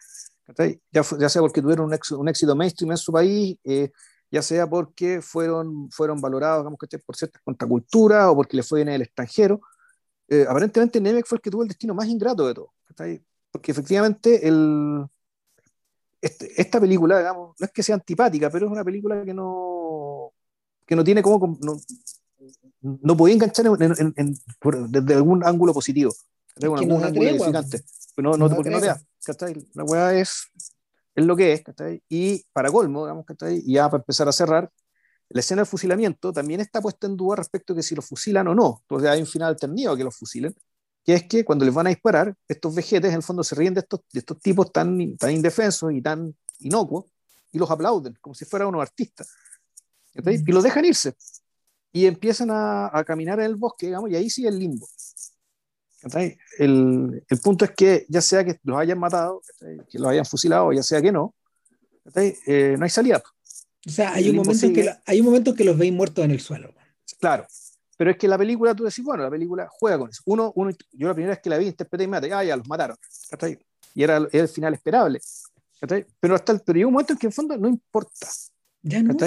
Ya, ya, sea porque tuvieron un éxito, un éxito mainstream en su país, eh, ya sea porque fueron, fueron valorados digamos, por ciertas contraculturas o porque le fue bien en el extranjero. Eh, aparentemente, Nemec fue el que tuvo el destino más ingrato de todo. Porque efectivamente, el este, esta película, digamos, no es que sea antipática, pero es una película que no, que no tiene como, no, no podía enganchar desde algún ángulo positivo, desde algún ángulo edificante. no, no, porque no te da, La weá es, es lo que es, Y para colmo, digamos, Y ya para empezar a cerrar, la escena del fusilamiento también está puesta en duda respecto de si los fusilan o no. Entonces hay un final alternativo que los fusilen que es que cuando les van a disparar, estos vejetes en el fondo se ríen de estos, de estos tipos tan, tan indefensos y tan inocuos y los aplauden como si fueran unos artistas. Y los dejan irse. Y empiezan a, a, caminar en el bosque, digamos, y ahí sigue el limbo. El, el, punto es que ya sea que los hayan matado, que los hayan fusilado, ya sea que no, eh, no hay salida. O sea, hay un, momento en que, hay un momento que los veis muertos en el suelo. Claro, pero es que la película, tú decís, bueno, la película juega con eso. Uno, uno yo la primera vez que la vi, interpreté y mate, ah, ya los mataron. Y era, el final esperable. Pero hasta el, pero llega un momento en que en fondo no importa. Ya no,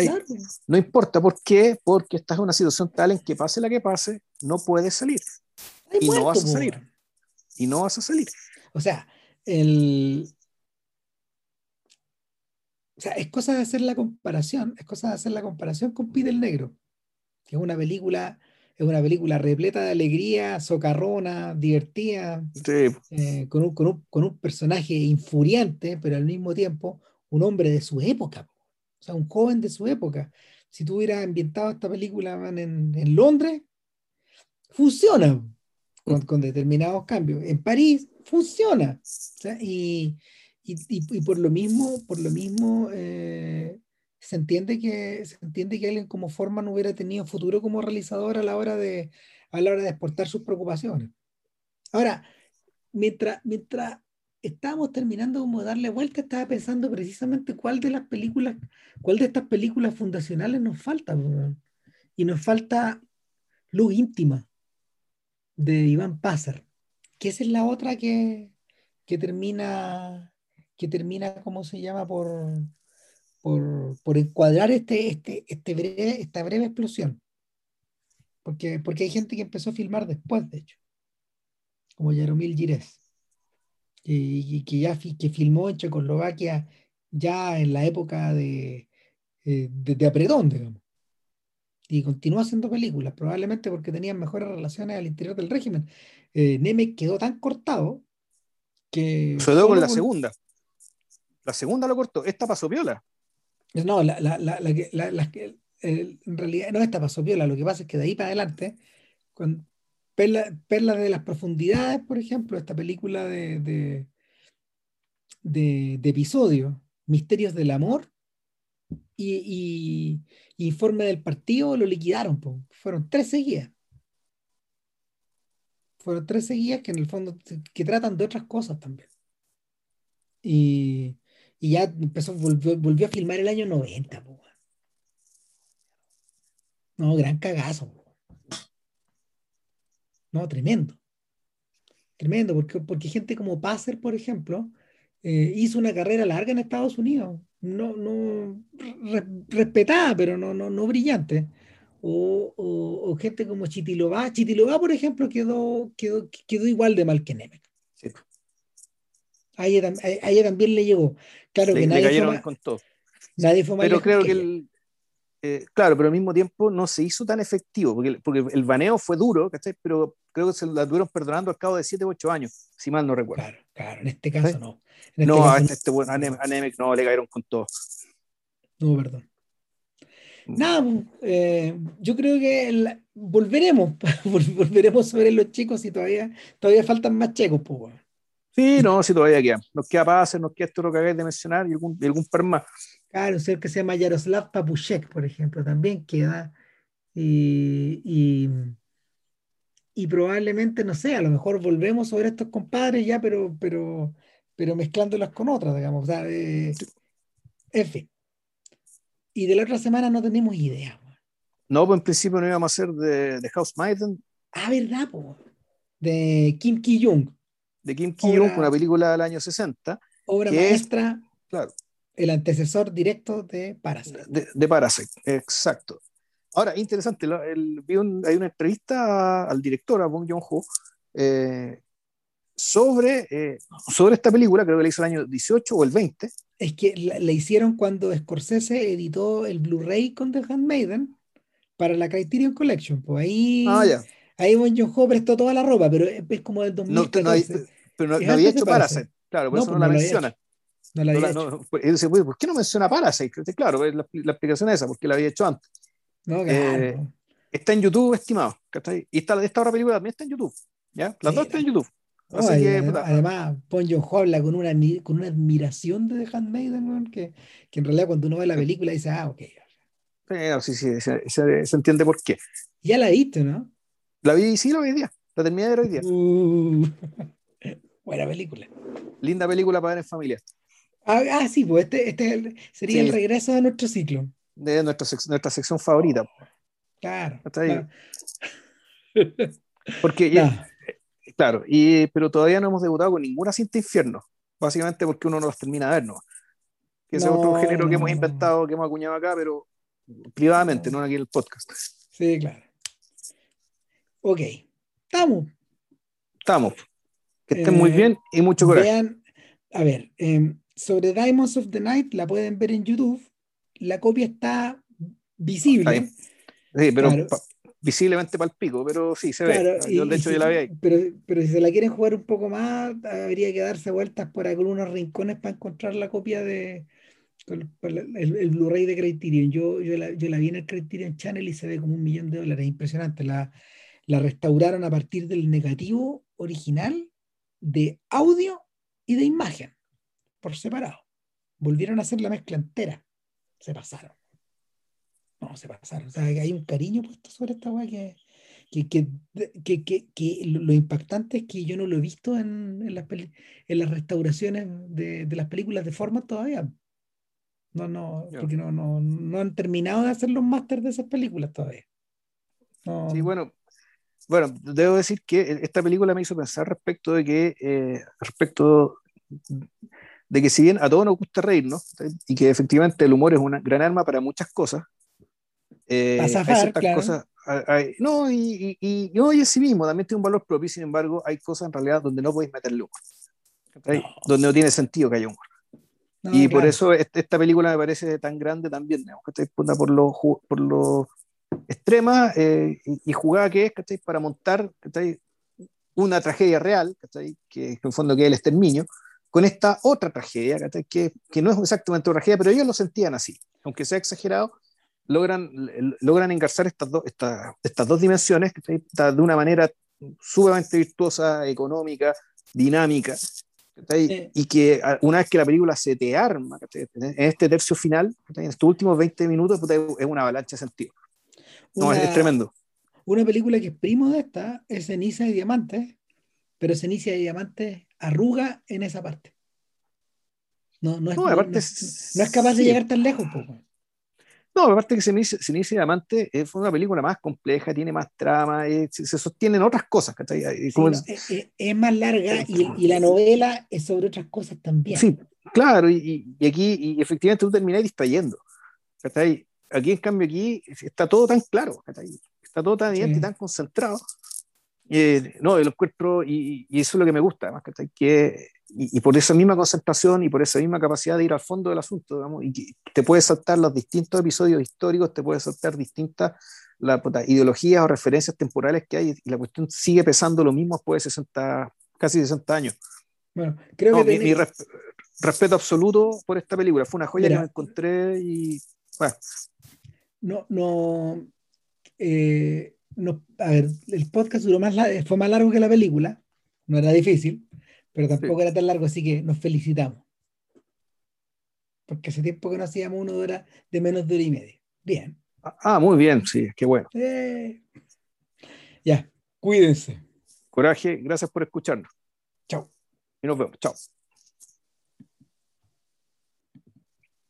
no importa. ¿Por qué? Porque estás en una situación tal en que pase la que pase, no puedes salir. y no vas a salir. Y no vas a salir. O sea, el. O sea, es cosa de hacer la comparación, es cosa de hacer la comparación con Pide el Negro, que es una película es una película repleta de alegría, socarrona, divertida, eh, con, un, con, un, con, un, personaje infuriante, pero al mismo tiempo un hombre de su época, o sea, un joven de su época. Si tú hubieras ambientado esta película en, en Londres, funciona, con, determinados cambios. En París funciona. y, y, por lo mismo, por lo mismo eh, se, entiende que, se entiende que alguien como Forman hubiera tenido futuro como realizador a la hora de, a la hora de exportar sus preocupaciones. Ahora, mientras, mientras estábamos terminando como de darle vuelta, estaba pensando precisamente cuál de las películas, cuál de estas películas fundacionales nos falta. Y nos falta Luz Íntima de Iván Pazar, que esa es la otra que, que termina, que termina, ¿cómo se llama? Por, por, por encuadrar este, este, este breve, esta breve explosión. Porque, porque hay gente que empezó a filmar después, de hecho, como Yaromil Gires, y, que ya que filmó en Checoslovaquia ya en la época de, eh, de, de Apretón, digamos y continuó haciendo películas, probablemente porque tenían mejores relaciones al interior del régimen. Eh, Neme quedó tan cortado que... Se quedó con la segunda. La segunda lo cortó. Esta pasó viola. No, la, la, la, la que, en realidad no esta pasó viola. Lo que pasa es que de ahí para adelante, con Perlas Perla de las Profundidades, por ejemplo, esta película de, de, de, episodio, Misterios del Amor, y, informe del partido lo liquidaron. Fueron tres seguidas. Fueron tres seguidas que en el fondo que tratan de otras cosas también. Y, ya empezó, volvió, a filmar el año 90. No, gran cagazo. No, tremendo. Tremendo, porque, porque gente como Passer, por ejemplo, eh, hizo una carrera larga en Estados Unidos no, no respetada, pero no, no, no brillante. O, o, gente como Chitilobá. Chitilobá, por ejemplo, quedó, quedó, quedó igual de mal que Nemec. A, ella, también le llegó. Claro que nadie fue con todo. Nadie fue Pero creo que, el, eh, claro, pero al mismo tiempo no se hizo tan efectivo, porque, porque el baneo fue duro, ¿cachai? Pero creo que se la tuvieron perdonando al cabo de 7 u 8 años, si mal no recuerdo. Claro, claro, en este caso no. Este no, a este, bueno, a, Nemec no, le cayeron con todo. No, perdón. Mm. Nada, pues, eh, yo creo que volveremos, volveremos sobre los chicos y todavía, todavía faltan más checos, pues. Sí, no, sí, todavía queda. Nos queda Pase, nos queda esto lo que acabáis de mencionar y algún, algún par más. Claro, un ser que se llama Yaroslav Papushek, por ejemplo, también queda. Y, y, y, probablemente, no sé, a lo mejor volvemos sobre estos compadres ya, pero, pero pero mezclándolas con otras, digamos. O eh, en fin. Y de la otra semana no tenemos idea. No, pues en principio no íbamos a hacer de, de House Maiden. Ah, ¿verdad? Po? De Kim Ki-jung. De Kim Ki-jung, una película del año 60. Obra maestra. claro. El antecesor directo de Parasite. De, Parasite, exacto. Ahora, interesante, el, hay una entrevista al director, a Bong Joon-ho, eh, sobre, eh, sobre esta película, creo que la hizo el año 18 o el 20. Es que la, hicieron cuando Scorsese editó el Blu-ray con The Handmaiden para la Criterion Collection. Pues ahí, ah, ya. Ahí Bon Joon-ho prestó toda la ropa, pero es como del 2014. No, pero no, había hecho Parasite, claro, por eso no, pues la menciona. No la había no, pues, dice, ¿por qué no menciona Parasite? Claro, la, la explicación es esa, porque la había hecho antes. No, claro. Eh, está en YouTube, estimado. Y esta, esta otra película también está en YouTube. ¿ya? Las dos están en YouTube además, Pon habla con una, con una admiración de The Handmaiden, que, que en realidad cuando uno ve la película dice, ah, ok. Sí, sí, se, se, entiende por qué. Ya la viste, ¿no? La vi, sí, la vi hoy día. La terminé de ver hoy día. Uh, buena película. Linda película para ver en familia. Ah, ah sí, pues este, este sería el regreso de nuestro ciclo. De nuestra, nuestra sección favorita. Claro. claro. Porque ya, Claro, y, pero todavía no hemos debutado con ninguna cinta infierno, básicamente porque uno no las termina de ver, ¿no? Que ese es otro género que hemos inventado, que hemos acuñado acá, pero privadamente, no, aquí en el podcast. Sí, claro. Ok, estamos. Estamos. Que estén muy eh, bien y mucho coraje. Vean, a ver, em, sobre Diamonds of the Night la pueden ver en YouTube. La copia está visible. Sí, pero visiblemente para el pico, pero sí, se ve. Yo, de hecho, yo la vi ahí. Pero, pero si se la quieren jugar un poco más, habría que darse vueltas por algunos rincones para encontrar la copia de el, Blu-ray de Criterion. Yo, yo, la, yo la vi en el Criterion Channel y se ve como un millón de dólares. Impresionante. La, la restauraron a partir del negativo original de audio y de imagen, por separado. Volvieron a hacer la mezcla entera. Se pasaron. No, se pasaron. O sea, hay un cariño puesto sobre esta weá que, que, que, que, que, lo impactante es que yo no lo he visto en, en, las, en las restauraciones de, de, las películas de forma todavía. No, no, porque no, no, no han terminado de hacer los másteres de esas películas todavía. No. Sí, bueno, bueno, debo decir que esta película me hizo pensar respecto de que, eh, respecto de que si bien a todos nos gusta reírnos y que efectivamente el humor es una gran arma para muchas cosas, eh, hay ciertas claro. cosas, hay, no, y, y, y, hoy sí mismo también tiene un valor propio, sin embargo, hay cosas en realidad donde no podéis meterle humor, no. donde no tiene sentido que haya humor. No, y claro. por eso esta película me parece tan grande también, que por lo, por lo extrema eh, y, y, jugada que es, ¿cachai? Para montar, ¿cachai? Una tragedia real, ¿cachai? Que, que en el fondo que es el exterminio, con esta otra tragedia, ¿cachai? Que, que no es exactamente una tragedia, pero ellos lo sentían así, aunque sea exagerado, logran, logran engarzar estas, do, esta, estas dos dimensiones ¿cachai? de una manera sumamente virtuosa, económica, dinámica, Sí. Y que una vez que la película se te arma, en este tercio final, en estos últimos 20 minutos, es una avalancha de sentido. No, una, es, tremendo. Una película que es primo de esta es Ceniza y Diamantes, pero Ceniza y Diamantes arruga en esa parte. No, no, es, no, aparte, no, no es capaz sí. de llegar tan lejos. Poco. No, aparte que Ceniza, Ceniza y Diamantes fue una película más compleja, tiene más trama, eh, se, sostienen otras cosas. Sí, Como es, es, es, más larga y, y, la novela es sobre otras cosas también. Sí, claro, y, y aquí y efectivamente tú terminás distrayendo. ¿cachai? Aquí, en cambio, aquí está todo tan claro, está todo tan evidente sí. y tan concentrado. Eh, no, lo encuentro, y, y, eso es lo que me gusta, además, que, y, y, por esa misma concentración y por esa misma capacidad de ir al fondo del asunto, digamos, y que te puedes saltar los distintos episodios históricos, te puedes saltar distintas la, puta, ideologías o referencias temporales que hay, y la cuestión sigue pesando lo mismo después de 60, casi 60 años. Bueno, creo no, que mi, mi res, respeto absoluto por esta película, fue una joya Mira, que me encontré y bueno, no, no, eh, no, a ver, el podcast duró más, fue más largo que la película, no era difícil, pero tampoco sí. era tan largo, así que nos felicitamos. Porque hace tiempo que no hacíamos una hora de menos de hora y media. Bien. Ah, muy bien, sí, qué bueno. Eh. Ya, cuídense. Coraje, gracias por escucharnos. Chao. Y nos vemos, chao.